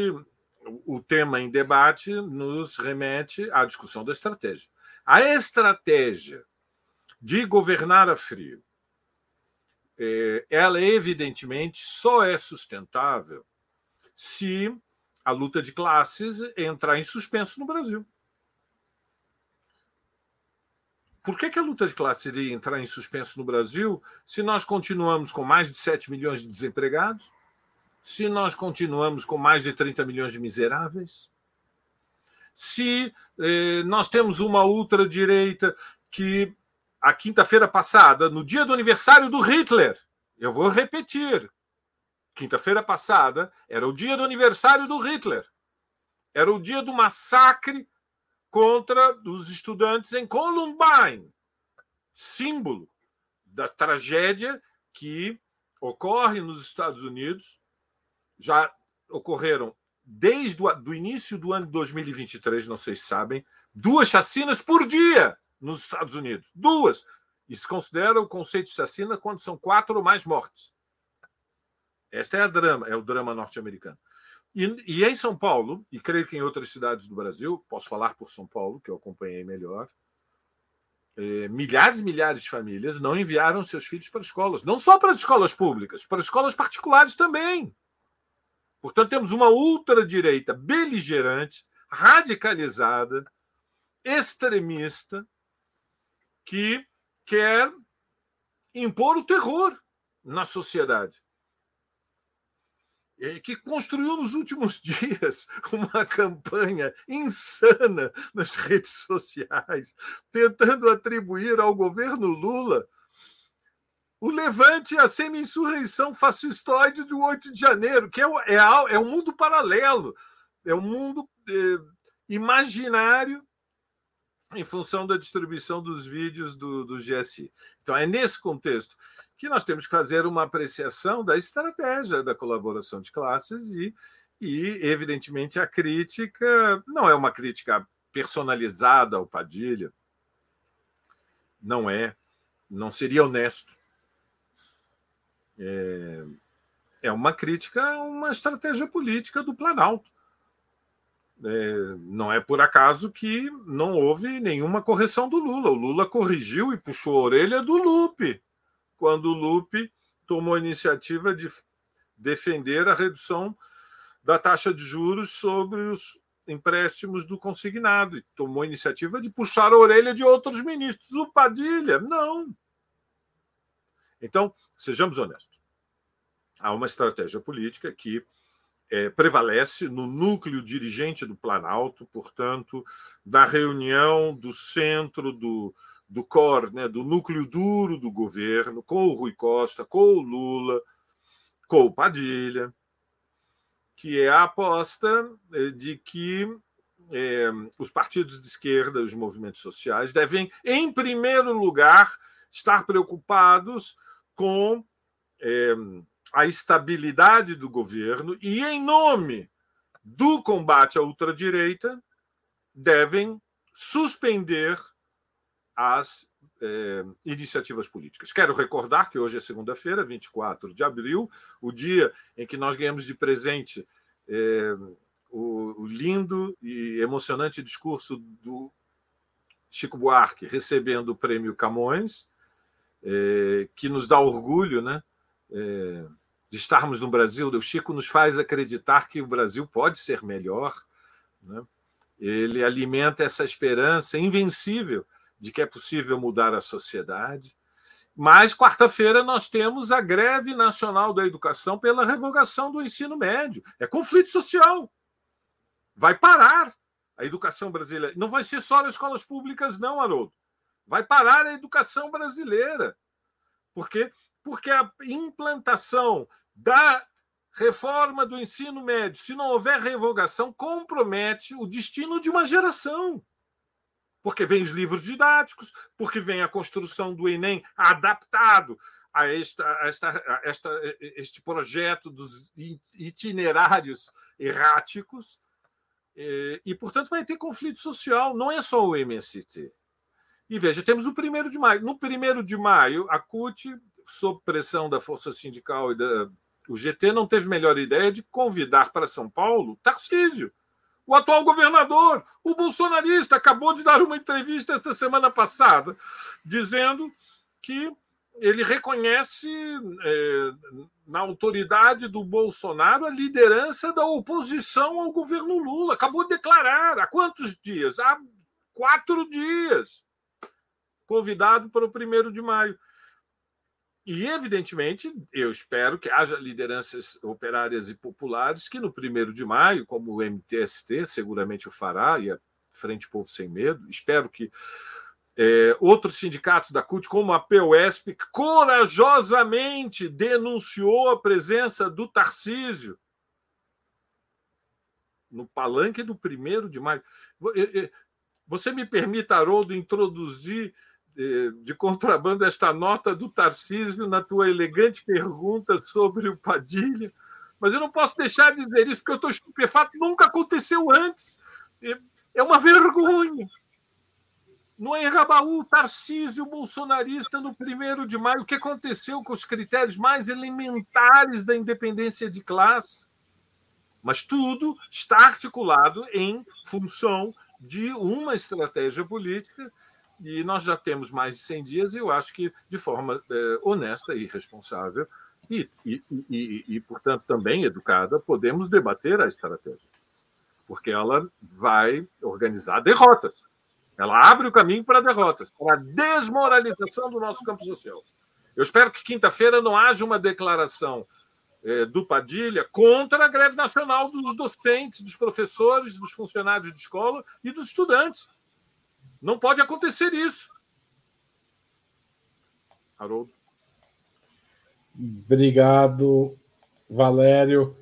o tema em debate nos remete à discussão da estratégia. A estratégia de governar a frio, é, ela evidentemente só é sustentável se a luta de classes entrar em suspenso no Brasil. Por que, que, a luta de classe iria entrar em suspenso no Brasil se nós continuamos com mais de 7 milhões de desempregados? Se nós continuamos com mais de 30 milhões de miseráveis? Se eh, nós temos uma ultradireita que a quinta-feira passada, no dia do aniversário do Hitler. Eu vou repetir. Quinta-feira passada era o dia do aniversário do Hitler. Era o dia do massacre contra os estudantes em Columbine, símbolo da tragédia que ocorre nos Estados Unidos. Já ocorreram desde o início do ano de 2023, não sei se sabem, duas chacinas por dia nos Estados Unidos. Duas. E se considera o conceito de assassina quando são quatro ou mais mortes. Esta é a drama, é o drama norte-americano. E, e, em São Paulo, e creio que em outras cidades do Brasil, posso falar por São Paulo, que eu acompanhei melhor, é, milhares e milhares de famílias não enviaram seus filhos para escolas, não só para as escolas públicas, para escolas particulares também. Portanto, temos uma ultradireita beligerante, radicalizada, extremista, que quer impor o terror na sociedade. Que construiu nos últimos dias uma campanha insana nas redes sociais, tentando atribuir ao governo Lula o levante e a semi-insurreição fascistoide do 8 de janeiro, que é, é, é um mundo paralelo, é um mundo é, imaginário em função da distribuição dos vídeos do, do GSI. Então, é nesse contexto que nós temos que fazer uma apreciação da estratégia da colaboração de classes e, e evidentemente, a crítica não é uma crítica personalizada ao Padilha, Não é, não seria honesto. É, é uma crítica a uma estratégia política do Planalto. É, não é por acaso que não houve nenhuma correção do Lula. O Lula corrigiu e puxou a orelha do Lupe, quando o Lupe tomou a iniciativa de defender a redução da taxa de juros sobre os empréstimos do consignado e tomou a iniciativa de puxar a orelha de outros ministros. O Padilha, não. Então, sejamos honestos. Há uma estratégia política que é, prevalece no núcleo dirigente do Planalto, portanto, da reunião do centro do, do core, né, do núcleo duro do governo, com o Rui Costa, com o Lula, com o Padilha, que é a aposta é, de que é, os partidos de esquerda, os movimentos sociais, devem, em primeiro lugar, estar preocupados com é, a estabilidade do governo e, em nome do combate à ultradireita, devem suspender as é, iniciativas políticas. Quero recordar que hoje é segunda-feira, 24 de abril, o dia em que nós ganhamos de presente é, o, o, lindo e emocionante discurso do Chico Buarque recebendo o prêmio Camões, é, que nos dá orgulho né, é, de estarmos no Brasil. O Chico nos faz acreditar que o Brasil pode ser melhor. Né? Ele alimenta essa esperança invencível de que é possível mudar a sociedade. Mas, quarta-feira, nós temos a greve nacional da educação pela revogação do ensino médio. É conflito social. Vai parar a educação brasileira. Não vai ser só nas escolas públicas, não, Haroldo. Vai parar a educação brasileira. Por quê? Porque a implantação da reforma do ensino médio, se não houver revogação, compromete o destino de uma geração porque vem os livros didáticos, porque vem a construção do Enem adaptado a, esta, a esta, a esta, este projeto dos itinerários erráticos, e, e, portanto, vai ter conflito social, não é só o MST. E veja, temos o primeiro de maio. No primeiro de maio, a CUT, sob pressão da Força Sindical e da GT, não teve melhor ideia de convidar para São Paulo Tarcísio o atual governador, o bolsonarista, acabou de dar uma entrevista esta semana passada, dizendo que ele reconhece é, na autoridade do Bolsonaro a liderança da oposição ao governo Lula. Acabou de declarar. Há quantos dias? Há quatro dias. Convidado para o primeiro de maio. E, evidentemente, eu espero que haja lideranças operárias e populares que, no primeiro de maio, como o MTST seguramente o fará, e a Frente Povo Sem Medo, espero que é, outros sindicatos da CUT, como a POSP, corajosamente denunciou a presença do Tarcísio no palanque do primeiro de maio. Você me permita, Haroldo, introduzir de contrabando esta nota do Tarcísio na tua elegante pergunta sobre o Padilha, mas eu não posso deixar de dizer isso porque eu estou estupefato, nunca aconteceu antes. É uma vergonha. No Enrabaú, Tarcísio bolsonarista no primeiro de maio, o que aconteceu com os critérios mais elementares da independência de classe? Mas tudo está articulado em função de uma estratégia política e nós já temos mais de 100 dias, e eu acho que de forma é, honesta e responsável, e, e, e, e, portanto, também educada, podemos debater a estratégia, porque ela vai organizar derrotas. Ela abre o caminho para derrotas, para a desmoralização do nosso campo social. Eu espero que quinta-feira não haja uma declaração é, do Padilha contra a greve nacional dos docentes, dos professores, dos funcionários de escola e dos estudantes. Não pode acontecer isso. Haroldo. Obrigado, Valério.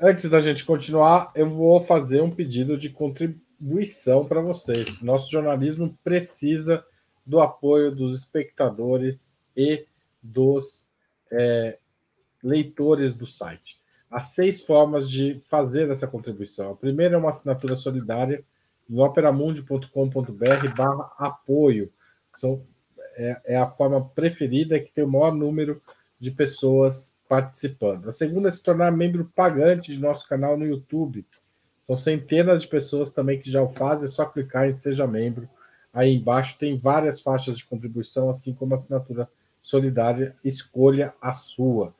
Antes da gente continuar, eu vou fazer um pedido de contribuição para vocês. Nosso jornalismo precisa do apoio dos espectadores e dos é, leitores do site. Há seis formas de fazer essa contribuição. A primeira é uma assinatura solidária no operamundi.com.br barra apoio. São, é, é a forma preferida que tem o maior número de pessoas participando. A segunda é se tornar membro pagante de nosso canal no YouTube. São centenas de pessoas também que já o fazem, é só clicar em Seja Membro. Aí embaixo tem várias faixas de contribuição, assim como assinatura solidária. Escolha a sua.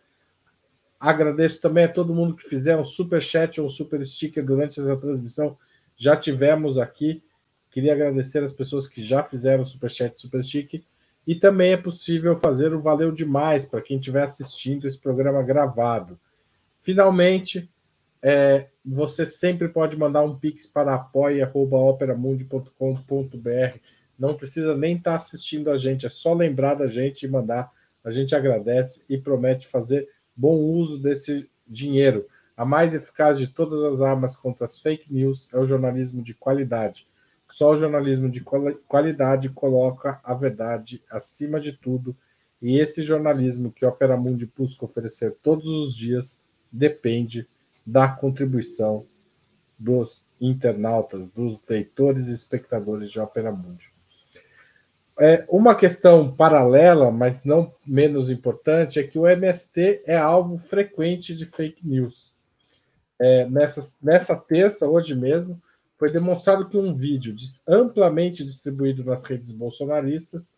Agradeço também a todo mundo que fizer um super chat ou um super sticker durante essa transmissão. Já tivemos aqui. Queria agradecer as pessoas que já fizeram super chat, super sticker. E também é possível fazer o Valeu Demais para quem estiver assistindo esse programa gravado. Finalmente, é, você sempre pode mandar um pix para apoia.operamundi.com.br. Não precisa nem estar tá assistindo a gente, é só lembrar da gente e mandar. A gente agradece e promete fazer bom uso desse dinheiro. A mais eficaz de todas as armas contra as fake news é o jornalismo de qualidade. Só o jornalismo de qualidade coloca a verdade acima de tudo, e esse jornalismo que a Opera Mundi busca oferecer todos os dias depende da contribuição dos internautas, dos leitores e espectadores de Opera Mundi. É, uma questão paralela, mas não menos importante, é que o MST é alvo frequente de fake news. É, nessa, nessa terça, hoje mesmo, foi demonstrado que um vídeo amplamente distribuído nas redes bolsonaristas,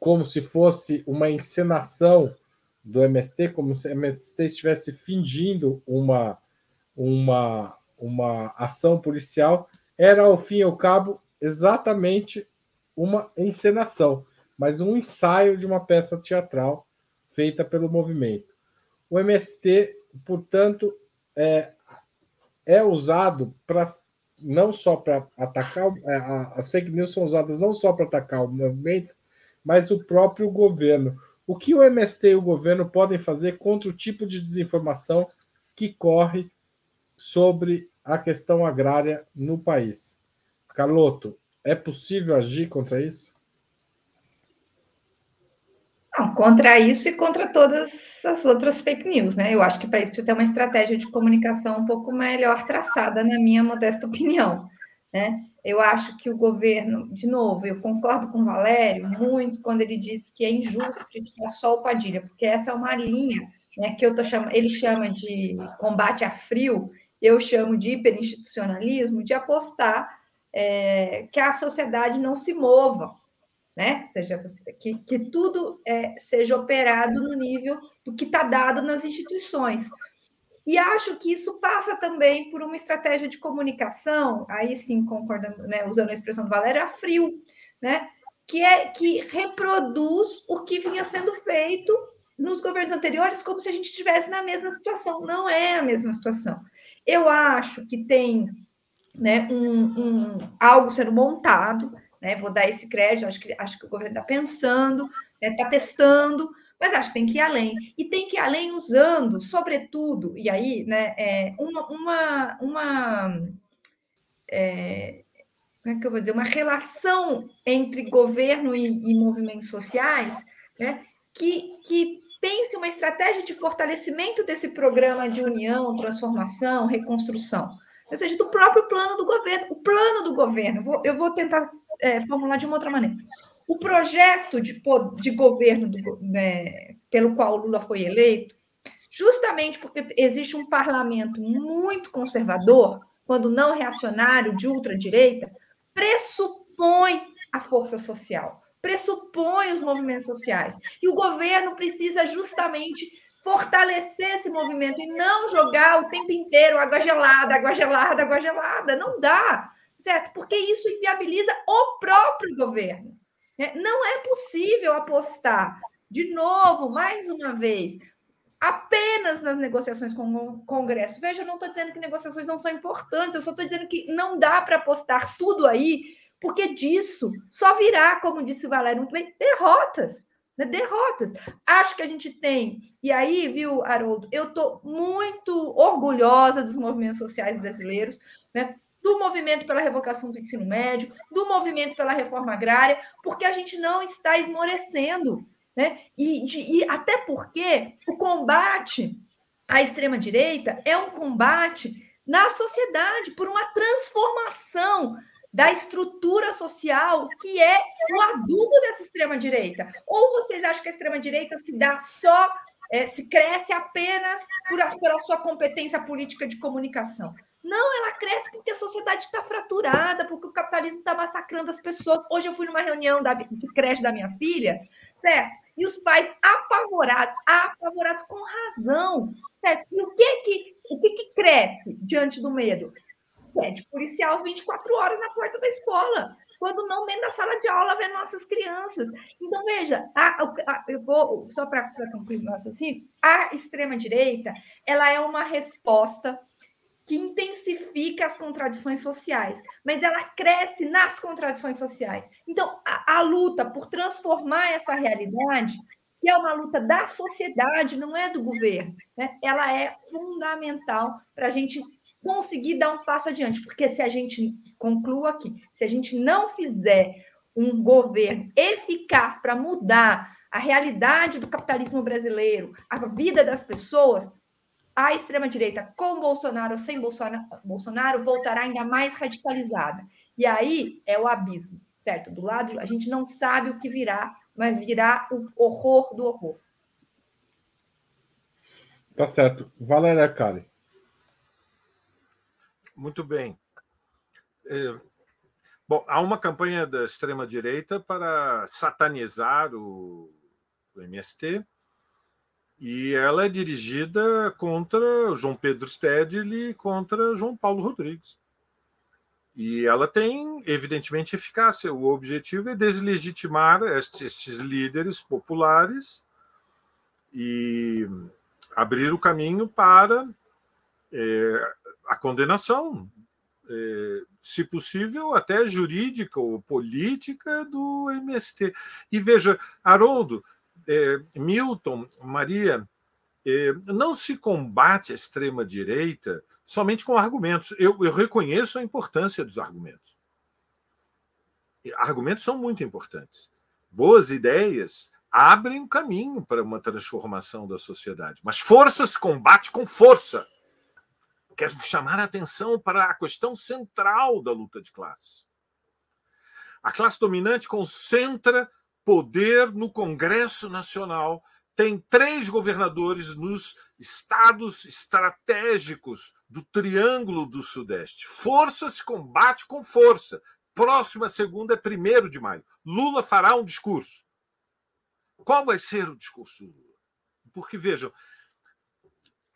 como se fosse uma encenação do MST, como se o MST estivesse fingindo uma, uma, uma ação policial, era, ao fim e ao cabo, exatamente uma encenação, mas um ensaio de uma peça teatral feita pelo movimento. O MST, portanto, é, é usado para não só para atacar, é, as fake news são usadas não só para atacar o movimento, mas o próprio governo. O que o MST e o governo podem fazer contra o tipo de desinformação que corre sobre a questão agrária no país? Carloto, é possível agir contra isso? Não, contra isso e contra todas as outras fake news, né? Eu acho que para isso precisa ter uma estratégia de comunicação um pouco melhor traçada, na minha modesta opinião, né? Eu acho que o governo, de novo, eu concordo com o Valério muito quando ele diz que é injusto criticar só o Padilha, porque essa é uma linha né, que eu tô chamando, ele chama de combate a frio, eu chamo de hiperinstitucionalismo, de apostar é, que a sociedade não se mova, né? Ou seja, que, que tudo é, seja operado no nível do que está dado nas instituições. E acho que isso passa também por uma estratégia de comunicação, aí sim, concordando, né, usando a expressão do Valéria, frio, né? Que é que reproduz o que vinha sendo feito nos governos anteriores, como se a gente estivesse na mesma situação. Não é a mesma situação. Eu acho que tem né, um, um algo sendo montado, né? Vou dar esse crédito, acho que, acho que o governo está pensando, está né, testando, mas acho que tem que ir além. E tem que ir além usando, sobretudo, e aí, né, é, uma, uma, uma é, como é que eu vou dizer, uma relação entre governo e, e movimentos sociais, né, que, que pense uma estratégia de fortalecimento desse programa de união, transformação, reconstrução ou seja, do próprio plano do governo. O plano do governo, eu vou tentar é, formular de uma outra maneira. O projeto de, de governo do, né, pelo qual o Lula foi eleito, justamente porque existe um parlamento muito conservador, quando não reacionário, de ultradireita, pressupõe a força social, pressupõe os movimentos sociais. E o governo precisa justamente fortalecer esse movimento e não jogar o tempo inteiro água gelada, água gelada, água gelada. Não dá, certo? Porque isso inviabiliza o próprio governo. Né? Não é possível apostar, de novo, mais uma vez, apenas nas negociações com o Congresso. Veja, eu não estou dizendo que negociações não são importantes, eu só estou dizendo que não dá para apostar tudo aí, porque disso só virá, como disse o Valério muito bem, derrotas né? derrotas. Acho que a gente tem. E aí, viu, Haroldo, eu estou muito orgulhosa dos movimentos sociais brasileiros, né? do movimento pela revocação do ensino médio, do movimento pela reforma agrária, porque a gente não está esmorecendo. Né? E, de, e até porque o combate à extrema-direita é um combate na sociedade por uma transformação da estrutura social que é o adubo dessa extrema-direita. Ou vocês acham que a extrema-direita se dá só, é, se cresce apenas por, pela sua competência política de comunicação? Não, ela cresce porque a sociedade está fraturada, porque o capitalismo está massacrando as pessoas. Hoje eu fui numa reunião da, de creche da minha filha, certo? E os pais apavorados, apavorados com razão, certo? E o que que, o que, que cresce diante do medo? Pede policial 24 horas na porta da escola quando não dentro da sala de aula vendo nossas crianças. Então, veja, a, a, eu vou, só para concluir o raciocínio, a extrema-direita ela é uma resposta que intensifica as contradições sociais, mas ela cresce nas contradições sociais. Então, a, a, luta por transformar essa realidade, que é uma luta da sociedade, não é do governo, né? ela é fundamental para a gente conseguir dar um passo adiante, porque se a gente, conclua aqui, se a gente não fizer um governo eficaz para mudar a realidade do capitalismo brasileiro, a vida das pessoas, a extrema-direita, com Bolsonaro ou sem Bolsonaro, Bolsonaro, voltará ainda mais radicalizada. E aí é o abismo, certo? Do lado, a gente não sabe o que virá, mas virá o horror do horror. Tá certo. Valéria Kali. Muito bem. É, bom, há uma campanha da extrema-direita para satanizar o, o MST, e ela é dirigida contra João Pedro Stedley e contra João Paulo Rodrigues. E ela tem, evidentemente, eficácia. O objetivo é deslegitimar estes líderes populares e abrir o caminho para é, a condenação, é, se possível, até jurídica ou política do MST. E veja, Haroldo, é, Milton, Maria, é, não se combate a extrema-direita somente com argumentos. Eu, eu reconheço a importância dos argumentos. Argumentos são muito importantes. Boas ideias abrem caminho para uma transformação da sociedade. Mas força se combate com força. Quero chamar a atenção para a questão central da luta de classes. A classe dominante concentra poder no Congresso Nacional, tem três governadores nos estados estratégicos do Triângulo do Sudeste. Força se combate com força. Próxima segunda é 1 de maio. Lula fará um discurso. Qual vai ser o discurso do Lula? Porque, vejam,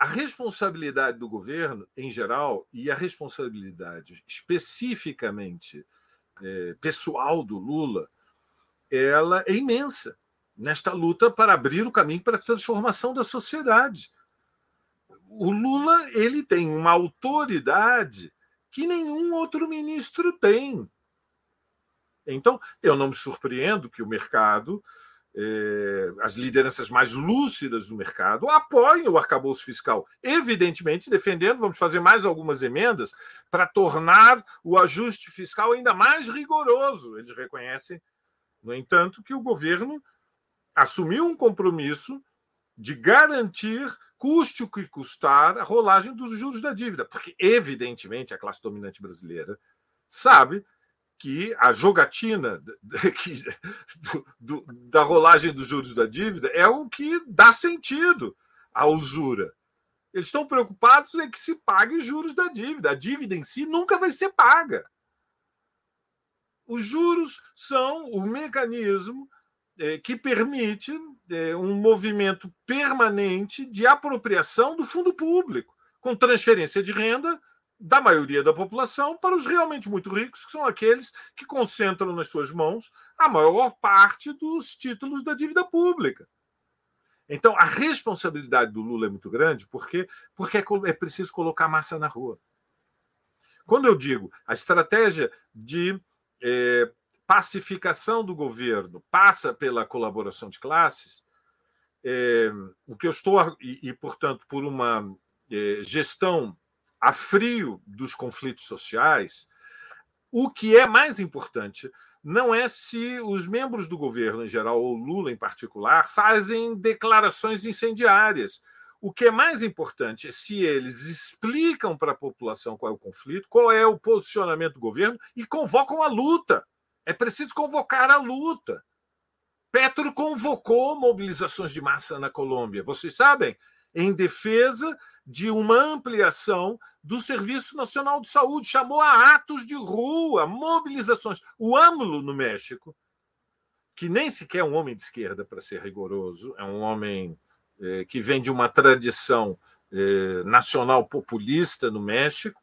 a responsabilidade do governo, em geral, e a responsabilidade especificamente é, pessoal do Lula, ela é imensa nesta luta para abrir o caminho para a transformação da sociedade. O Lula ele tem uma autoridade que nenhum outro ministro tem. Então, eu não me surpreendo que o mercado, eh, as lideranças mais lúcidas do mercado, apoiem o arcabouço fiscal, evidentemente defendendo, vamos fazer mais algumas emendas para tornar o ajuste fiscal ainda mais rigoroso. Eles reconhecem no entanto, que o governo assumiu um compromisso de garantir, custe o que custar, a rolagem dos juros da dívida, porque, evidentemente, a classe dominante brasileira sabe que a jogatina da rolagem dos juros da dívida é o que dá sentido à usura. Eles estão preocupados em que se pague os juros da dívida. A dívida em si nunca vai ser paga. Os juros são o mecanismo é, que permite é, um movimento permanente de apropriação do fundo público, com transferência de renda da maioria da população para os realmente muito ricos, que são aqueles que concentram nas suas mãos a maior parte dos títulos da dívida pública. Então, a responsabilidade do Lula é muito grande porque, porque é, é preciso colocar massa na rua. Quando eu digo a estratégia de é, pacificação do governo passa pela colaboração de classes, é, o que eu estou, e, e portanto, por uma é, gestão a frio dos conflitos sociais, o que é mais importante não é se os membros do governo em geral, ou Lula em particular, fazem declarações incendiárias. O que é mais importante é se eles explicam para a população qual é o conflito, qual é o posicionamento do governo e convocam a luta. É preciso convocar a luta. Petro convocou mobilizações de massa na Colômbia, vocês sabem, em defesa de uma ampliação do Serviço Nacional de Saúde, chamou a atos de rua, mobilizações. O AMLO no México, que nem sequer é um homem de esquerda, para ser rigoroso, é um homem eh, que vem de uma tradição eh, nacional populista no México,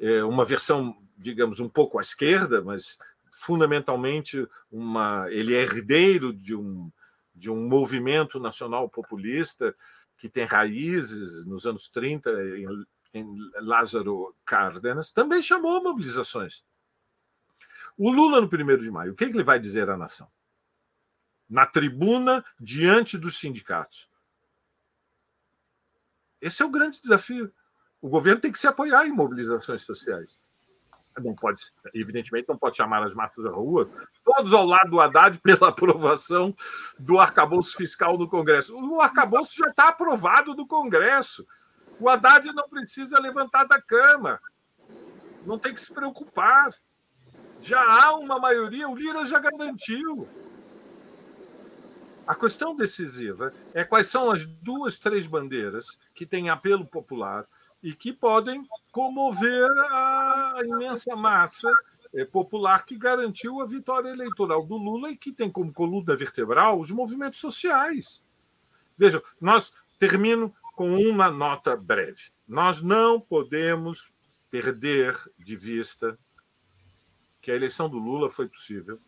eh, uma versão, digamos, um pouco à esquerda, mas fundamentalmente uma, ele é herdeiro de um, de um movimento nacional populista que tem raízes nos anos 30 em, em Lázaro Cárdenas, também chamou mobilizações. O Lula, no 1 de maio, o que ele vai dizer à nação? Na tribuna, diante dos sindicatos. Esse é o grande desafio. O governo tem que se apoiar em mobilizações sociais não pode, evidentemente, não pode chamar as massas à rua, todos ao lado do Haddad pela aprovação do arcabouço fiscal no Congresso. O arcabouço já está aprovado no Congresso. O Haddad não precisa levantar da cama. Não tem que se preocupar. Já há uma maioria, o Lira já garantiu. A questão decisiva é quais são as duas, três bandeiras que têm apelo popular e que podem comover a imensa massa eh, popular que garantiu a vitória eleitoral do Lula e que tem como coluna vertebral os movimentos sociais. Vejam, nós termino com uma nota breve. Nós não podemos perder de vista que a eleição do Lula foi possível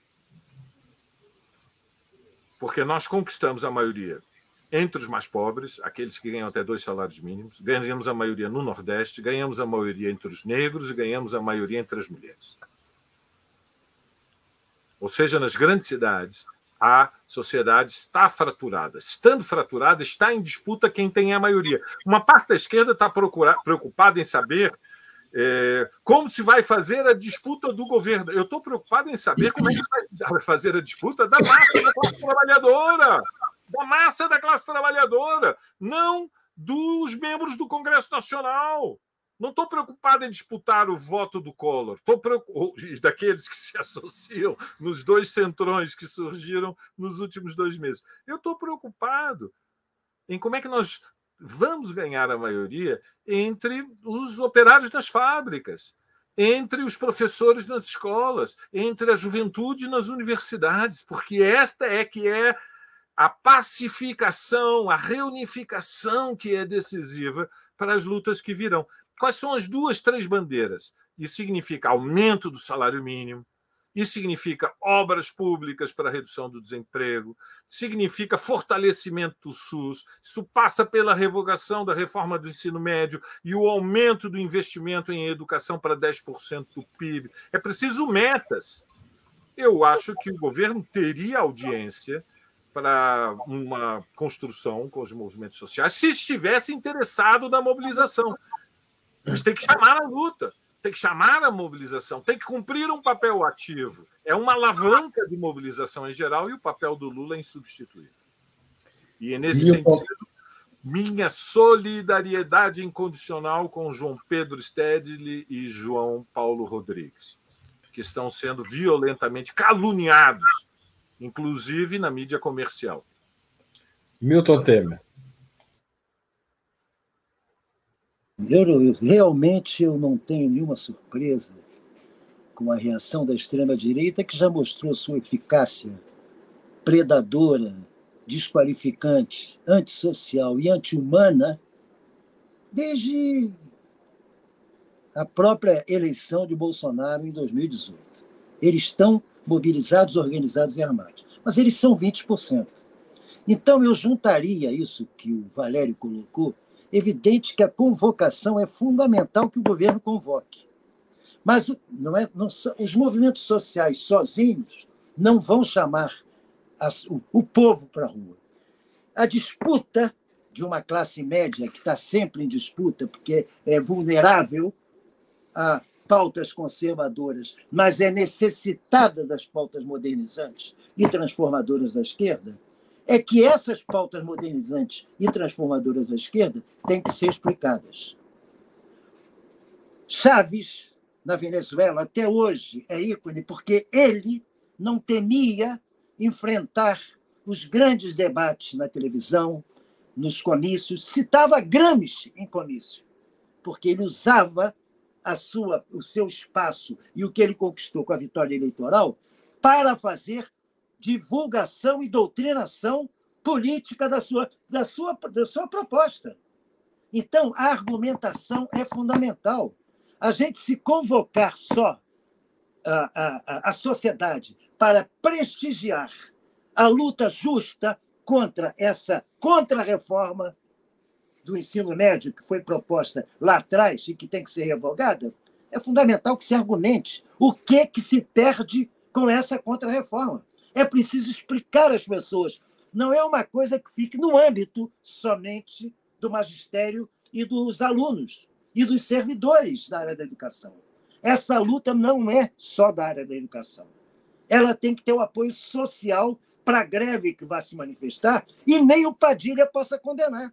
porque nós conquistamos a maioria entre os mais pobres, aqueles que ganham até dois salários mínimos, ganhamos a maioria no Nordeste, ganhamos a maioria entre os negros e ganhamos a maioria entre as mulheres. Ou seja, nas grandes cidades, a sociedade está fraturada. Estando fraturada, está em disputa quem tem a maioria. Uma parte da esquerda está preocupada em saber é, como se vai fazer a disputa do governo. Eu estou preocupado em saber como é que vai fazer a disputa da massa da classe trabalhadora da massa da classe trabalhadora, não dos membros do Congresso Nacional. Não estou preocupado em disputar o voto do Collor, estou preocupado, daqueles que se associam nos dois centrões que surgiram nos últimos dois meses. Eu estou preocupado em como é que nós vamos ganhar a maioria entre os operários das fábricas, entre os professores nas escolas, entre a juventude nas universidades, porque esta é que é a pacificação, a reunificação que é decisiva para as lutas que virão. Quais são as duas, três bandeiras? Isso significa aumento do salário mínimo, isso significa obras públicas para redução do desemprego, significa fortalecimento do SUS, isso passa pela revogação da reforma do ensino médio e o aumento do investimento em educação para 10% do PIB. É preciso metas. Eu acho que o governo teria audiência para uma construção com os movimentos sociais se estivesse interessado na mobilização. Mas tem que chamar a luta, tem que chamar a mobilização, tem que cumprir um papel ativo. É uma alavanca de mobilização em geral e o papel do Lula é insubstituível. E é nesse sentido, minha solidariedade incondicional com João Pedro Stedley e João Paulo Rodrigues, que estão sendo violentamente caluniados inclusive na mídia comercial. Milton Temer. Eu, realmente eu não tenho nenhuma surpresa com a reação da extrema-direita, que já mostrou sua eficácia predadora, desqualificante, antissocial e anti-humana desde a própria eleição de Bolsonaro em 2018. Eles estão mobilizados, organizados e armados. Mas eles são 20%. Então, eu juntaria isso que o Valério colocou. Evidente que a convocação é fundamental que o governo convoque. Mas não é, não, os movimentos sociais sozinhos não vão chamar o, o povo para a rua. A disputa de uma classe média que está sempre em disputa, porque é vulnerável a pautas conservadoras, mas é necessitada das pautas modernizantes e transformadoras da esquerda, é que essas pautas modernizantes e transformadoras da esquerda têm que ser explicadas. Chaves, na Venezuela, até hoje é ícone, porque ele não temia enfrentar os grandes debates na televisão, nos comícios, citava Gramsci em comício, porque ele usava a sua, o seu espaço e o que ele conquistou com a vitória eleitoral para fazer divulgação e doutrinação política da sua, da sua, da sua proposta. Então, a argumentação é fundamental. A gente se convocar só a, a, a sociedade para prestigiar a luta justa contra essa contra-reforma do ensino médio que foi proposta lá atrás e que tem que ser revogada, é fundamental que se argumente o que, que se perde com essa contra-reforma. É preciso explicar às pessoas. Não é uma coisa que fique no âmbito somente do magistério e dos alunos e dos servidores da área da educação. Essa luta não é só da área da educação. Ela tem que ter o apoio social para a greve que vai se manifestar e nem o Padilha possa condenar.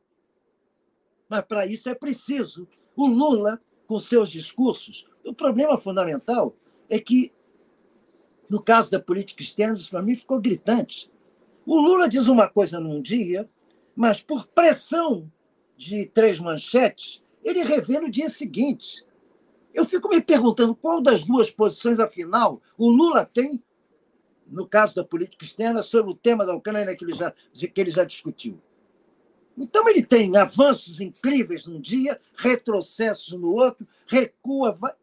Mas para isso é preciso o Lula, com seus discursos. O problema fundamental é que no caso da política externa, isso para mim ficou gritante. O Lula diz uma coisa num dia, mas por pressão de três manchetes, ele revê no dia seguinte. Eu fico me perguntando qual das duas posições, afinal, o Lula tem, no caso da política externa, sobre o tema da Ucrânia que ele já, que ele já discutiu. Então, ele tem avanços incríveis num dia, retrocessos no outro, recua. Vai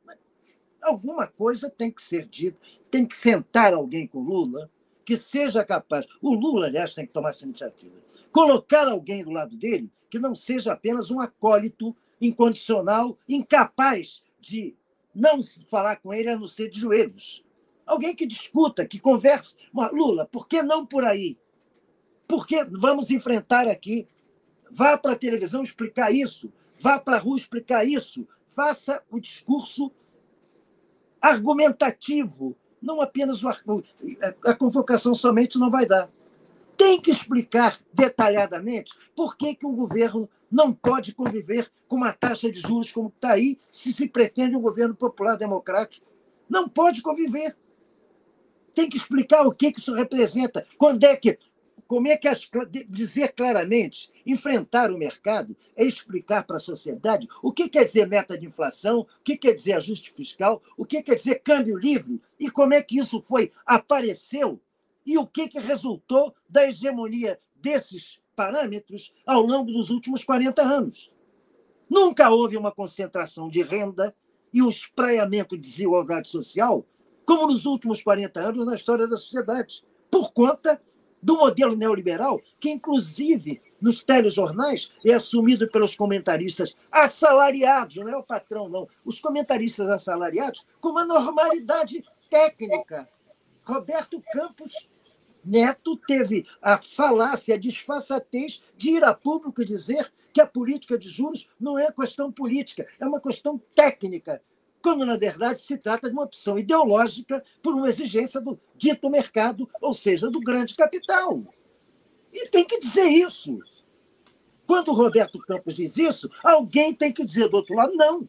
alguma coisa tem que ser dita, tem que sentar alguém com Lula que seja capaz. O Lula, aliás, tem que tomar essa iniciativa. Colocar alguém do lado dele que não seja apenas um acólito incondicional, incapaz de não falar com ele a não ser de joelhos. Alguém que discuta, que converse. Lula, por que não por aí? Por que vamos enfrentar aqui? Vá para a televisão explicar isso. Vá para a rua explicar isso. Faça o discurso argumentativo, não apenas o, a convocação somente não vai dar. Tem que explicar detalhadamente por que, que o governo não pode conviver com uma taxa de juros como está aí, se se pretende um governo popular democrático. Não pode conviver. Tem que explicar o que, que isso representa. Quando é que como é que as, dizer claramente, enfrentar o mercado é explicar para a sociedade o que quer dizer meta de inflação, o que quer dizer ajuste fiscal, o que quer dizer câmbio livre e como é que isso foi apareceu e o que, que resultou da hegemonia desses parâmetros ao longo dos últimos 40 anos. Nunca houve uma concentração de renda e um espraiamento de desigualdade social como nos últimos 40 anos na história da sociedade, por conta do modelo neoliberal, que, inclusive, nos telejornais é assumido pelos comentaristas assalariados, não é o patrão, não, os comentaristas assalariados, com uma normalidade técnica. Roberto Campos Neto teve a falácia, a disfarçatez de ir a público e dizer que a política de juros não é questão política, é uma questão técnica quando na verdade se trata de uma opção ideológica por uma exigência do dito mercado, ou seja, do grande capital. E tem que dizer isso. Quando o Roberto Campos diz isso, alguém tem que dizer do outro lado, não.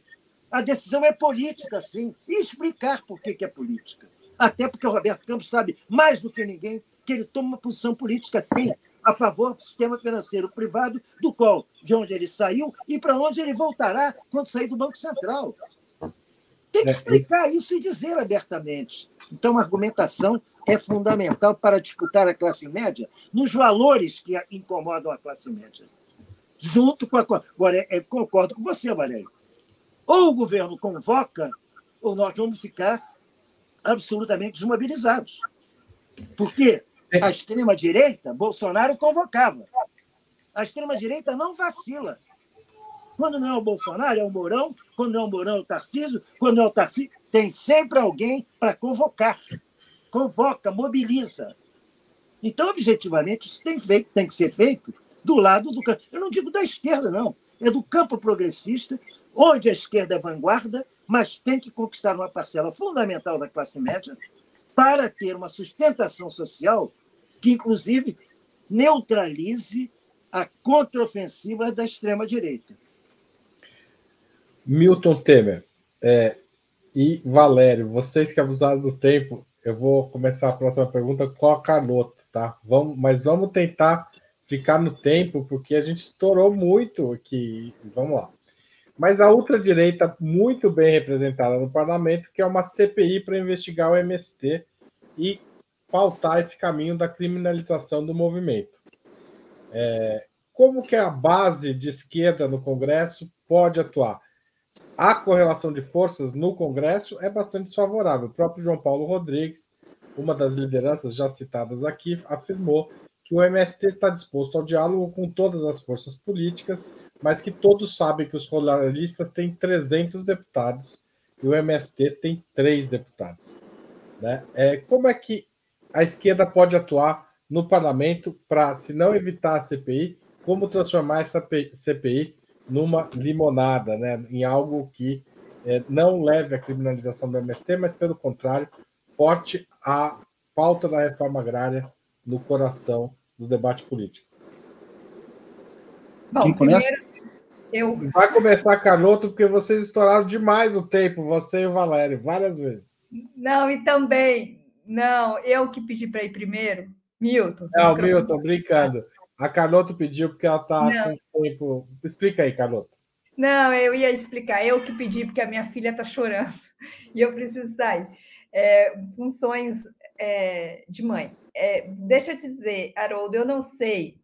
A decisão é política, sim. E explicar por que, é política. Até porque o Roberto Campos sabe mais do que ninguém que ele toma uma posição política, sim, a favor do sistema financeiro privado, do qual, de onde ele saiu e para onde ele voltará quando sair do Banco Central. Tem que é, explicar isso e dizer abertamente. Então, a argumentação é fundamental para disputar a classe média nos valores que incomodam a classe média. Junto com a. Agora, é, é, concordo com você, Valério. Ou o governo convoca, ou nós vamos ficar absolutamente desmobilizados. Porque a extrema-direita, Bolsonaro convocava. A extrema-direita não vacila. Quando não é o Bolsonaro, é o Mourão. Quando não é o Mourão, é o Tarcísio. Quando não é o Tarcísio, tem sempre alguém para convocar. Convoca, mobiliza. Então, objetivamente, isso tem, feito, tem que ser feito do lado do campo. Eu não digo da esquerda, não. É do campo progressista, onde a esquerda é vanguarda, mas tem que conquistar uma parcela fundamental da classe média para ter uma sustentação social que, inclusive, neutralize a contraofensiva da extrema-direita. Milton Temer é, e Valério, vocês que abusaram do tempo, eu vou começar a próxima pergunta com a Carlota, tá? Vamos, mas vamos tentar ficar no tempo, porque a gente estourou muito aqui. Vamos lá. Mas a ultradireita, muito bem representada no parlamento, que é uma CPI para investigar o MST e pautar esse caminho da criminalização do movimento. É, como que a base de esquerda no Congresso pode atuar? A correlação de forças no Congresso é bastante desfavorável. O próprio João Paulo Rodrigues, uma das lideranças já citadas aqui, afirmou que o MST está disposto ao diálogo com todas as forças políticas, mas que todos sabem que os ruralistas têm 300 deputados e o MST tem três deputados. Né? É, como é que a esquerda pode atuar no parlamento para, se não evitar a CPI, como transformar essa CPI numa limonada, né? em algo que é, não leve à criminalização do MST, mas, pelo contrário, forte a pauta da reforma agrária no coração do debate político. Bom, Quem começa? eu. Vai começar, Carloto, porque vocês estouraram demais o tempo, você e o Valério, várias vezes. Não, e também, não, eu que pedi para ir primeiro. Milton. Não, Milton, brincando. A Carlota pediu porque ela está com tempo. Explica aí, Carlota. Não, eu ia explicar. Eu que pedi porque a minha filha está chorando e eu preciso sair. É, funções é, de mãe. É, deixa eu te dizer, Haroldo, eu não sei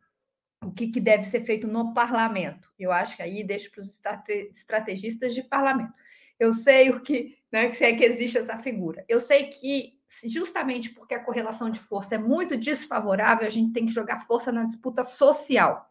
o que, que, deve ser feito no parlamento. Eu acho que aí deixo para os estrategistas de parlamento. Eu sei o que, né, se é que existe essa figura. Eu sei que justamente porque a correlação de força é muito desfavorável, a gente tem que jogar força na disputa social.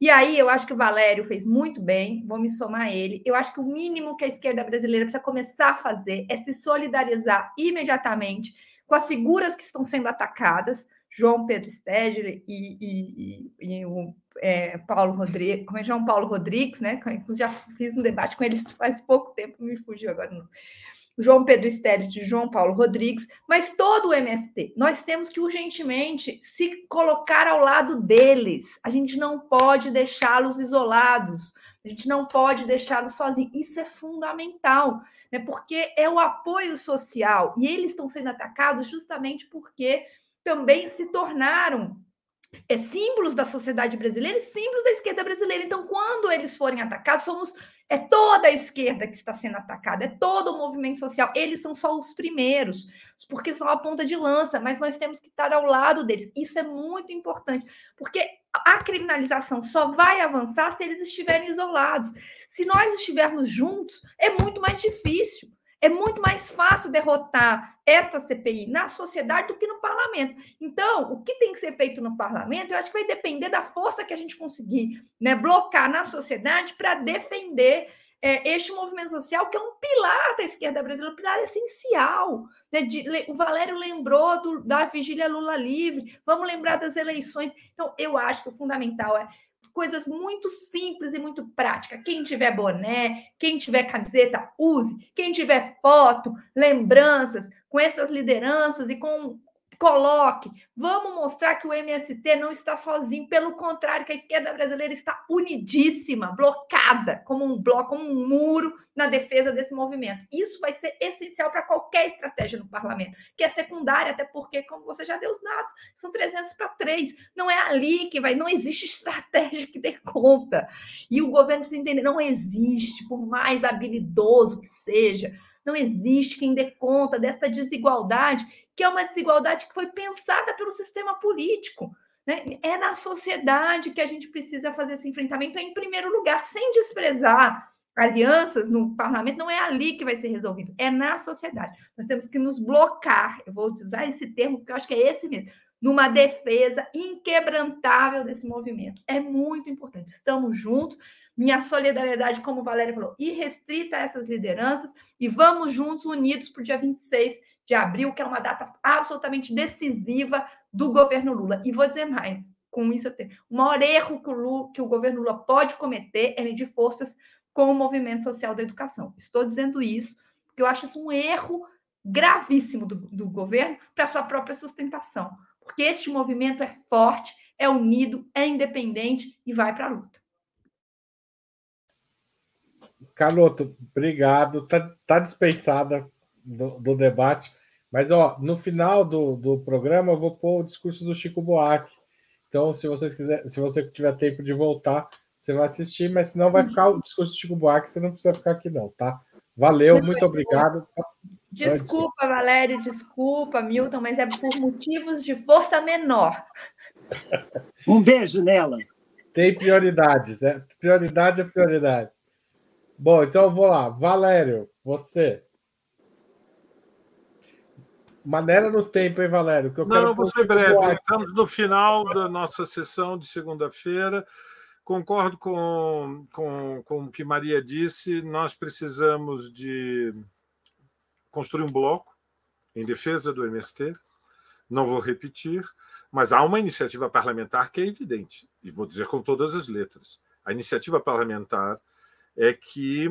E aí eu acho que o Valério fez muito bem, vou me somar a ele. Eu acho que o mínimo que a esquerda brasileira precisa começar a fazer é se solidarizar imediatamente com as figuras que estão sendo atacadas, João Pedro Stedley e, e, e, e o é, Paulo Rodrigues, como é João Paulo Rodrigues, né? já fiz um debate com ele faz pouco tempo, me fugiu agora. Não. João Pedro e João Paulo Rodrigues, mas todo o MST. Nós temos que urgentemente se colocar ao lado deles. A gente não pode deixá-los isolados. A gente não pode deixá-los sozinhos. Isso é fundamental, né? Porque é o apoio social e eles estão sendo atacados justamente porque também se tornaram é, símbolos da sociedade brasileira e símbolos da esquerda brasileira. Então, quando eles forem atacados, somos é toda a esquerda que está sendo atacada, é todo o movimento social. Eles são só os primeiros, porque são a ponta de lança, mas nós temos que estar ao lado deles. Isso é muito importante, porque a criminalização só vai avançar se eles estiverem isolados. Se nós estivermos juntos, é muito mais difícil. É muito mais fácil derrotar esta CPI na sociedade do que no parlamento. Então, o que tem que ser feito no parlamento, eu acho que vai depender da força que a gente conseguir né, blocar na sociedade para defender é, este movimento social, que é um pilar da esquerda brasileira, um pilar essencial. Né? De, o Valério lembrou do, da vigília Lula livre, vamos lembrar das eleições. Então, eu acho que o fundamental é coisas muito simples e muito práticas. Quem tiver boné, quem tiver camiseta, use. Quem tiver foto, lembranças com essas lideranças e com Coloque, vamos mostrar que o MST não está sozinho, pelo contrário, que a esquerda brasileira está unidíssima, blocada, como um bloco, como um muro na defesa desse movimento. Isso vai ser essencial para qualquer estratégia no parlamento, que é secundária, até porque, como você já deu os dados, são 300 para 3. Não é ali que vai, não existe estratégia que dê conta. E o governo precisa entender, não existe, por mais habilidoso que seja, não existe quem dê conta dessa desigualdade, que é uma desigualdade que foi pensada pelo sistema político. Né? É na sociedade que a gente precisa fazer esse enfrentamento em primeiro lugar, sem desprezar alianças no parlamento, não é ali que vai ser resolvido, é na sociedade. Nós temos que nos blocar, eu vou usar esse termo, porque eu acho que é esse mesmo, numa defesa inquebrantável desse movimento. É muito importante. Estamos juntos, minha solidariedade, como o Valéria falou, irrestrita a essas lideranças e vamos juntos, unidos, para o dia 26 de abril, que é uma data absolutamente decisiva do governo Lula. E vou dizer mais, com isso eu tenho. O maior erro que o, Lula, que o governo Lula pode cometer é medir forças com o movimento social da educação. Estou dizendo isso porque eu acho isso um erro gravíssimo do, do governo para sua própria sustentação. Porque este movimento é forte, é unido, é independente e vai para a luta. Caloto, obrigado. Tá, tá dispensada do, do, debate. Mas, ó, no final do, do programa, eu vou pôr o discurso do Chico Buarque. Então, se vocês quiser, se você tiver tempo de voltar, você vai assistir, mas senão vai ficar o discurso do Chico Buarque, você não precisa ficar aqui, não, tá? Valeu, muito obrigado. Desculpa, Valério, desculpa, Milton, mas é por motivos de força menor. Um beijo nela. Tem prioridades, é, prioridade é prioridade. Bom, então eu vou lá. Valério, você. Maneira no tempo, hein, Valério? Que eu não, vou ser breve. Estamos no final da nossa sessão de segunda-feira. Concordo com, com, com o que Maria disse. Nós precisamos de construir um bloco em defesa do MST. Não vou repetir, mas há uma iniciativa parlamentar que é evidente, e vou dizer com todas as letras. A iniciativa parlamentar é que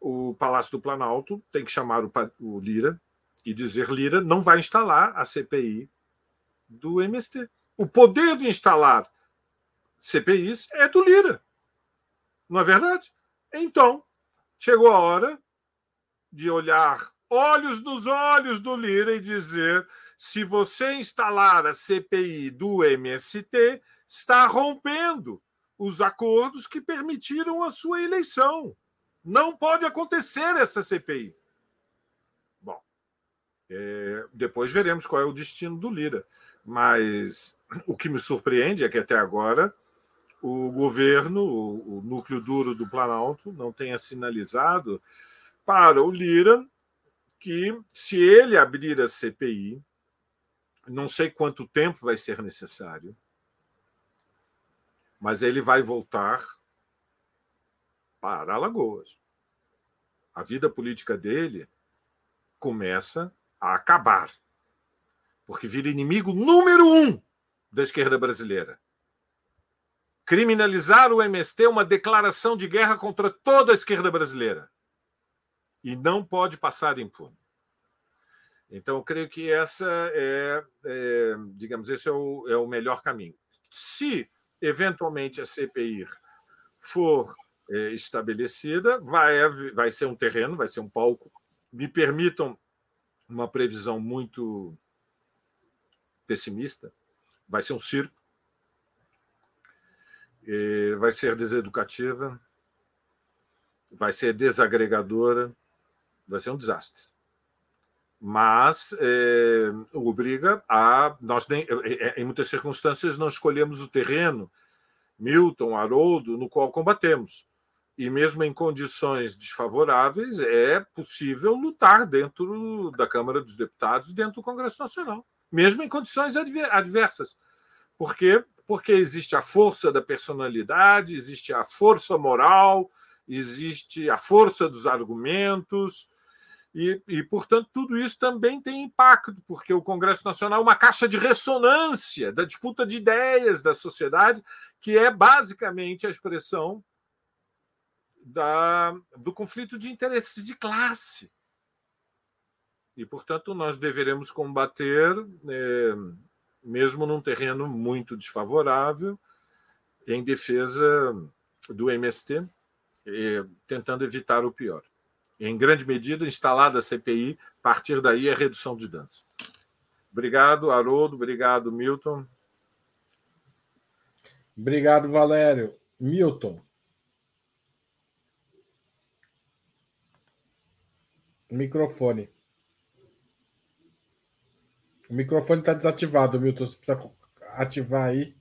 o Palácio do Planalto tem que chamar o, o Lira e dizer: Lira não vai instalar a CPI do MST. O poder de instalar CPIs é do Lira. Não é verdade? Então, chegou a hora de olhar olhos nos olhos do Lira e dizer: se você instalar a CPI do MST, está rompendo os acordos que permitiram a sua eleição. Não pode acontecer essa CPI. Bom, é, depois veremos qual é o destino do Lira. Mas o que me surpreende é que até agora o governo, o, o núcleo duro do Planalto, não tenha sinalizado para o Lira que, se ele abrir a CPI, não sei quanto tempo vai ser necessário, mas ele vai voltar para Alagoas. A vida política dele começa a acabar, porque vira inimigo número um da esquerda brasileira. Criminalizar o MST é uma declaração de guerra contra toda a esquerda brasileira. E não pode passar impune. Então, eu creio que essa é, é digamos, esse é o, é o melhor caminho. Se eventualmente a CPI for é, estabelecida, vai, vai ser um terreno, vai ser um palco. Me permitam uma previsão muito pessimista: vai ser um circo, é, vai ser deseducativa, vai ser desagregadora, vai ser um desastre mas é, obriga a. Nós, nem, é, é, em muitas circunstâncias, não escolhemos o terreno, Milton, Haroldo, no qual combatemos. E mesmo em condições desfavoráveis, é possível lutar dentro da Câmara dos Deputados, dentro do Congresso Nacional, mesmo em condições adversas. Por quê? Porque existe a força da personalidade, existe a força moral, existe a força dos argumentos, e, e, portanto, tudo isso também tem impacto, porque o Congresso Nacional é uma caixa de ressonância da disputa de ideias da sociedade, que é basicamente a expressão da, do conflito de interesses de classe. E, portanto, nós deveremos combater, é, mesmo num terreno muito desfavorável, em defesa do MST, é, tentando evitar o pior em grande medida, instalada a CPI, a partir daí é redução de danos. Obrigado, Haroldo. Obrigado, Milton. Obrigado, Valério. Milton. Microfone. O microfone está desativado, Milton. Você precisa ativar aí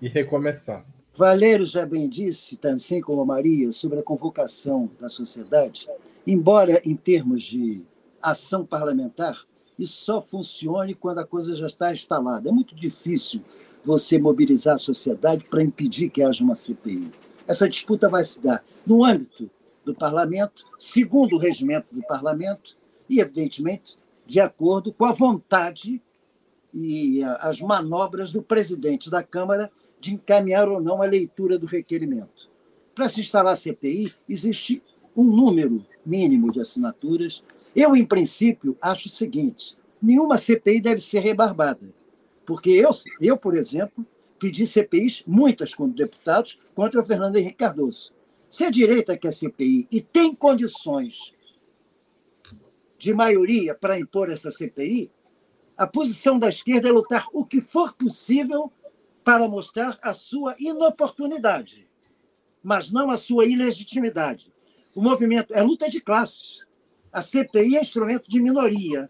e recomeçar. Valério já bem disse, assim como a Maria, sobre a convocação da sociedade Embora, em termos de ação parlamentar, isso só funcione quando a coisa já está instalada. É muito difícil você mobilizar a sociedade para impedir que haja uma CPI. Essa disputa vai se dar no âmbito do parlamento, segundo o regimento do parlamento, e, evidentemente, de acordo com a vontade e as manobras do presidente da Câmara de encaminhar ou não a leitura do requerimento. Para se instalar a CPI, existe um número mínimo de assinaturas. Eu, em princípio, acho o seguinte: nenhuma CPI deve ser rebarbada. Porque eu, eu por exemplo, pedi CPIs, muitas como deputados, contra Fernando Henrique Cardoso. Se a direita quer CPI e tem condições de maioria para impor essa CPI, a posição da esquerda é lutar o que for possível para mostrar a sua inoportunidade, mas não a sua ilegitimidade. O movimento é luta de classes. A CPI é instrumento de minoria,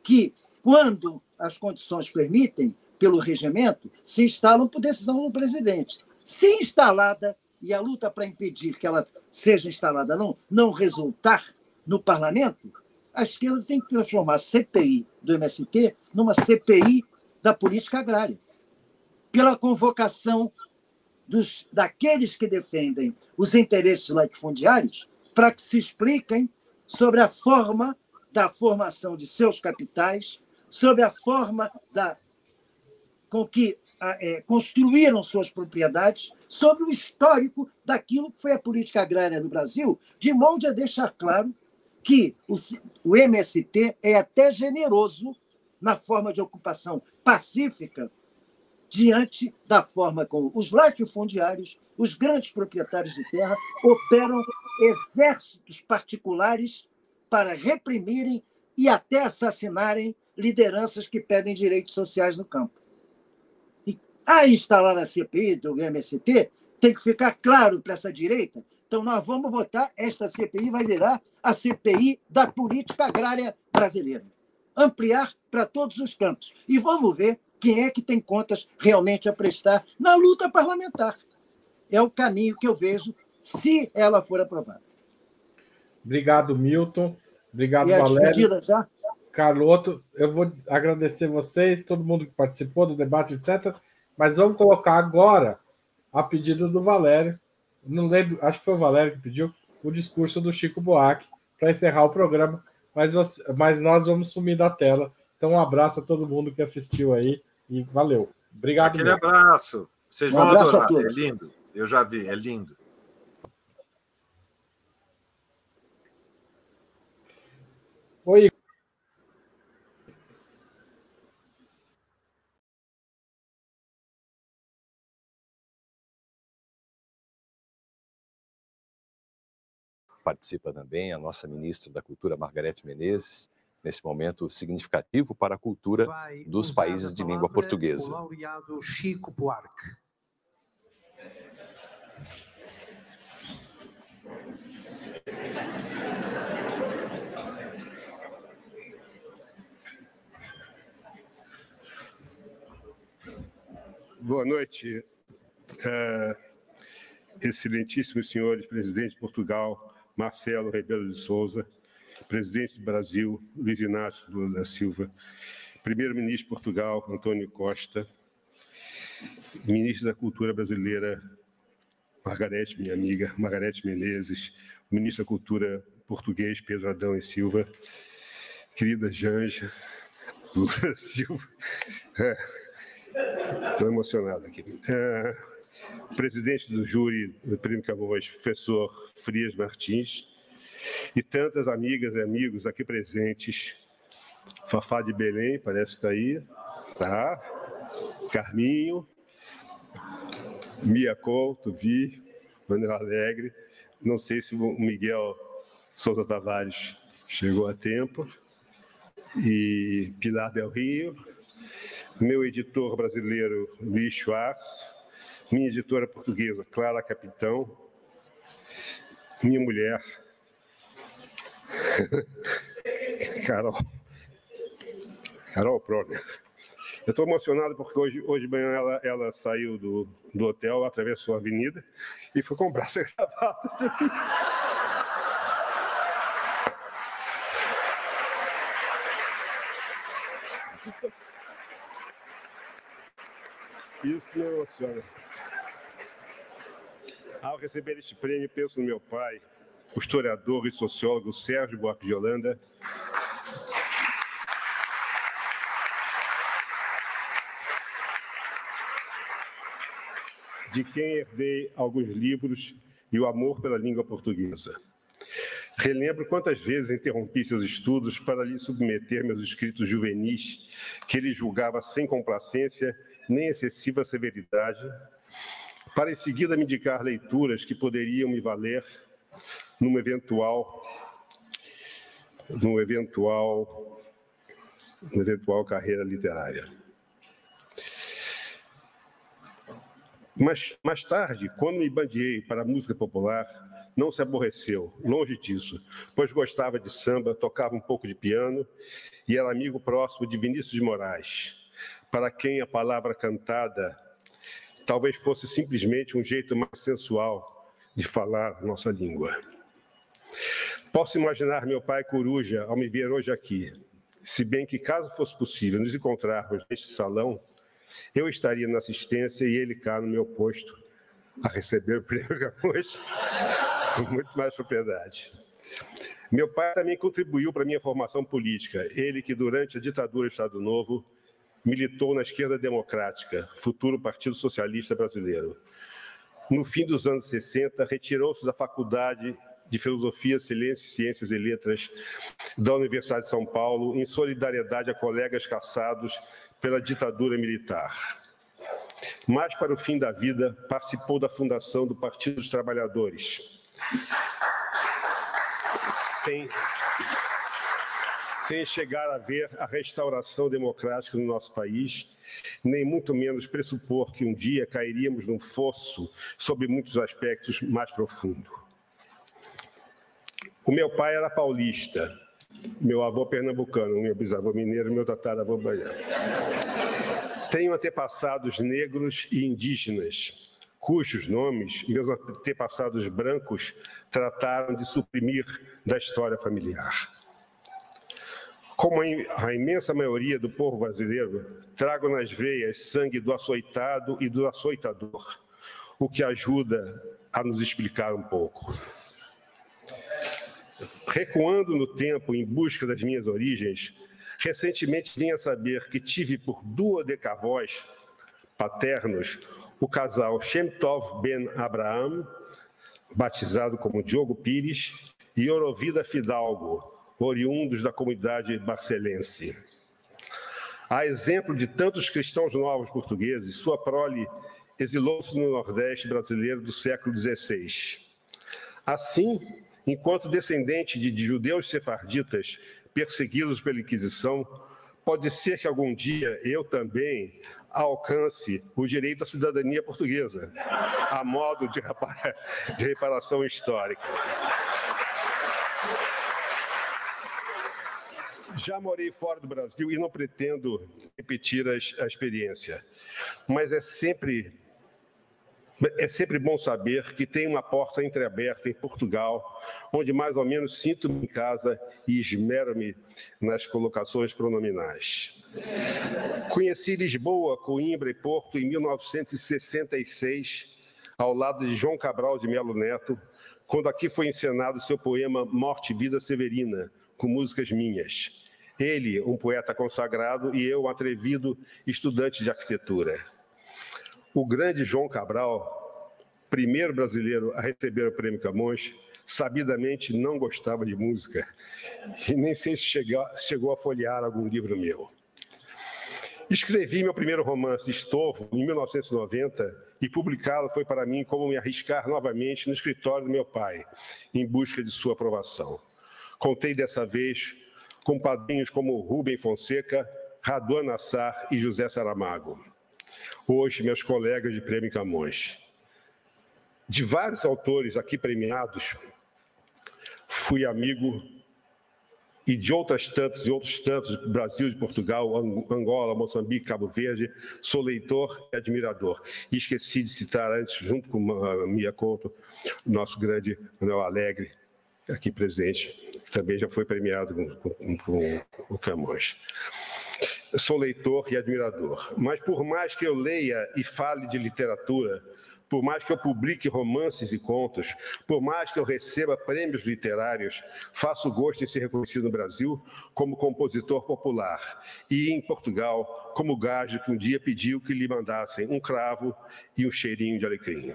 que, quando as condições permitem, pelo regimento, se instalam por decisão do presidente. Se instalada, e a luta para impedir que ela seja instalada não, não resultar no parlamento, a esquerda tem que transformar a CPI do MST numa CPI da política agrária. Pela convocação dos, daqueles que defendem os interesses latifundiários para que se expliquem sobre a forma da formação de seus capitais, sobre a forma da, com que é, construíram suas propriedades, sobre o histórico daquilo que foi a política agrária no Brasil, de modo a deixar claro que o, o MST é até generoso na forma de ocupação pacífica diante da forma como os latifundiários, os grandes proprietários de terra, operam exércitos particulares para reprimirem e até assassinarem lideranças que pedem direitos sociais no campo. A instalar a CPI do MST tem que ficar claro para essa direita. Então, nós vamos votar, esta CPI vai virar a CPI da política agrária brasileira. Ampliar para todos os campos. E vamos ver quem é que tem contas realmente a prestar na luta parlamentar. É o caminho que eu vejo se ela for aprovada. Obrigado, Milton. Obrigado, e Valério. Já? Carloto, eu vou agradecer vocês, todo mundo que participou do debate, etc. Mas vamos colocar agora, a pedido do Valério, não lembro, acho que foi o Valério que pediu, o discurso do Chico Buarque para encerrar o programa, mas, você, mas nós vamos sumir da tela. Então, um abraço a todo mundo que assistiu aí e valeu. Obrigado. Aquele mesmo. abraço. Vocês um vão adorar. É lindo. Eu já vi, é lindo. Oi, participa também a nossa ministra da Cultura, Margarete Menezes, nesse momento significativo para a cultura dos países de língua portuguesa. O laureado Chico Buarque. Boa noite, uh, excelentíssimos senhores, presidente de Portugal, Marcelo Rebelo de Souza, presidente do Brasil, Luiz Inácio Lula da Silva, primeiro-ministro de Portugal, Antônio Costa, ministro da Cultura Brasileira, Margarete, minha amiga, Margarete Menezes, ministro da Cultura português, Pedro Adão e Silva, querida Janja, Lula Silva. Estou é, emocionado aqui. É, presidente do júri do Prêmio Camões, professor Frias Martins, e tantas amigas e amigos aqui presentes. Fafá de Belém, parece que está aí, tá? Carminho, Mia Couto, Vi, Manuel Alegre. Não sei se o Miguel Souza Tavares chegou a tempo. E Pilar Del Rio, meu editor brasileiro Luiz Schwartz, minha editora portuguesa, Clara Capitão, minha mulher, Carol, Carol Proner. Eu estou emocionado porque hoje, hoje de manhã ela, ela saiu do, do hotel, atravessou a avenida e foi comprar essa gravata. Isso me emociona. Ao receber este prêmio, penso no meu pai, o historiador e sociólogo Sérgio Buarque de Holanda, de quem herdei alguns livros e o amor pela língua portuguesa. Relembro quantas vezes interrompi seus estudos para lhe submeter meus escritos juvenis, que ele julgava sem complacência nem excessiva severidade, para em seguida me indicar leituras que poderiam me valer numa eventual numa eventual numa eventual carreira literária. Mas mais tarde, quando me bandiei para a música popular, não se aborreceu, longe disso, pois gostava de samba, tocava um pouco de piano e era amigo próximo de Vinícius de Moraes, para quem a palavra cantada talvez fosse simplesmente um jeito mais sensual de falar nossa língua. Posso imaginar meu pai coruja ao me ver hoje aqui, se bem que, caso fosse possível nos encontrarmos neste salão, eu estaria na assistência e ele cá no meu posto a receber o prêmio Camões com muito mais propriedade. Meu pai também contribuiu para minha formação política. Ele que, durante a ditadura do Estado Novo, militou na esquerda democrática, futuro Partido Socialista Brasileiro. No fim dos anos 60, retirou-se da Faculdade de Filosofia, Ciências e Letras da Universidade de São Paulo, em solidariedade a colegas caçados pela ditadura militar. Mais para o fim da vida, participou da fundação do Partido dos Trabalhadores. Sem, sem chegar a ver a restauração democrática no nosso país, nem muito menos pressupor que um dia cairíamos num fosso sob muitos aspectos mais profundo. O meu pai era paulista, meu avô pernambucano, meu bisavô mineiro, meu tataravô baiano. Tenho antepassados negros e indígenas, cujos nomes meus antepassados brancos trataram de suprimir da história familiar. Como a imensa maioria do povo brasileiro, trago nas veias sangue do açoitado e do açoitador, o que ajuda a nos explicar um pouco. Recuando no tempo em busca das minhas origens, recentemente vim a saber que tive por duodecavós paternos o casal Shemtov Ben Abraham, batizado como Diogo Pires, e Orovida Fidalgo, oriundos da comunidade barcelense. A exemplo de tantos cristãos novos portugueses, sua prole exilou-se no Nordeste brasileiro do século XVI. Assim, enquanto descendente de, de judeus sefarditas perseguidos pela Inquisição, pode ser que algum dia eu também alcance o direito à cidadania portuguesa, a modo de, de reparação histórica. Já morei fora do Brasil e não pretendo repetir a, a experiência, mas é sempre é sempre bom saber que tem uma porta entreaberta em Portugal, onde mais ou menos sinto-me em casa e esmero-me nas colocações pronominais. Conheci Lisboa, Coimbra e Porto em 1966, ao lado de João Cabral de Melo Neto, quando aqui foi encenado seu poema Morte e Vida Severina, com músicas minhas. Ele, um poeta consagrado, e eu, um atrevido estudante de arquitetura. O grande João Cabral, primeiro brasileiro a receber o prêmio Camões, sabidamente não gostava de música e nem sei se chegou, a folhear algum livro meu. Escrevi meu primeiro romance, Estovo, em 1990, e publicá-lo foi para mim como me arriscar novamente no escritório do meu pai, em busca de sua aprovação. Contei dessa vez com padrinhos como Rubem Fonseca, Raduan Nassar e José Saramago hoje meus colegas de Prêmio Camões. De vários autores aqui premiados, fui amigo e de outras tantas e outros tantos, Brasil, de Portugal, Angola, Moçambique, Cabo Verde, sou leitor e admirador. E esqueci de citar antes, junto com a Mia Couto, nosso grande Manuel Alegre, aqui presente, que também já foi premiado com, com, com o Camões sou leitor e admirador, mas por mais que eu leia e fale de literatura, por mais que eu publique romances e contos, por mais que eu receba prêmios literários, faço gosto em ser reconhecido no Brasil como compositor popular e em Portugal como gajo que um dia pediu que lhe mandassem um cravo e um cheirinho de alecrim.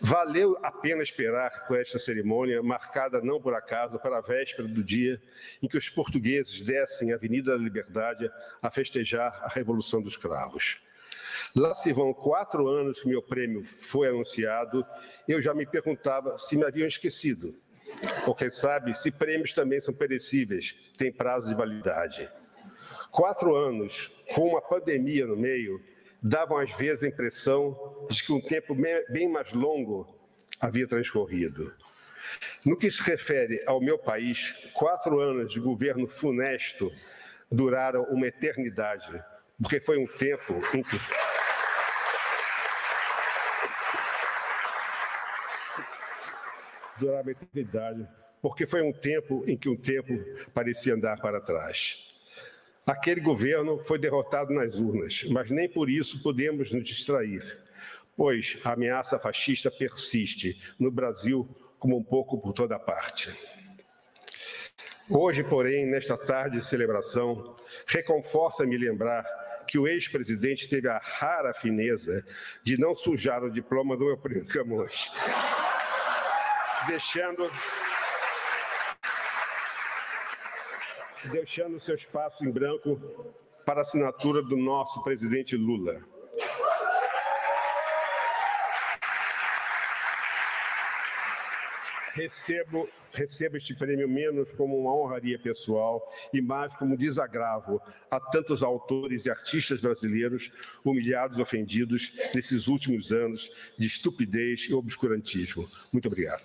Valeu a pena esperar por esta cerimônia, marcada não por acaso para a véspera do dia em que os portugueses descem a Avenida da Liberdade a festejar a Revolução dos Cravos. Lá se vão quatro anos que meu prêmio foi anunciado, eu já me perguntava se me haviam esquecido. Ou quem sabe se prêmios também são perecíveis, têm prazo de validade. Quatro anos, com uma pandemia no meio, davam às vezes a impressão de que um tempo bem mais longo havia transcorrido. No que se refere ao meu país, quatro anos de governo funesto duraram uma eternidade, porque foi um tempo em que. Durava uma eternidade, porque foi um tempo em que um tempo parecia andar para trás. Aquele governo foi derrotado nas urnas, mas nem por isso podemos nos distrair, pois a ameaça fascista persiste no Brasil como um pouco por toda parte. Hoje, porém, nesta tarde de celebração, reconforta-me lembrar que o ex-presidente teve a rara fineza de não sujar o diploma do meu primo Camões, deixando deixando seu espaço em branco para a assinatura do nosso presidente Lula. Recebo, recebo este prêmio menos como uma honraria pessoal e mais como desagravo a tantos autores e artistas brasileiros humilhados ofendidos nesses últimos anos de estupidez e obscurantismo. Muito obrigado.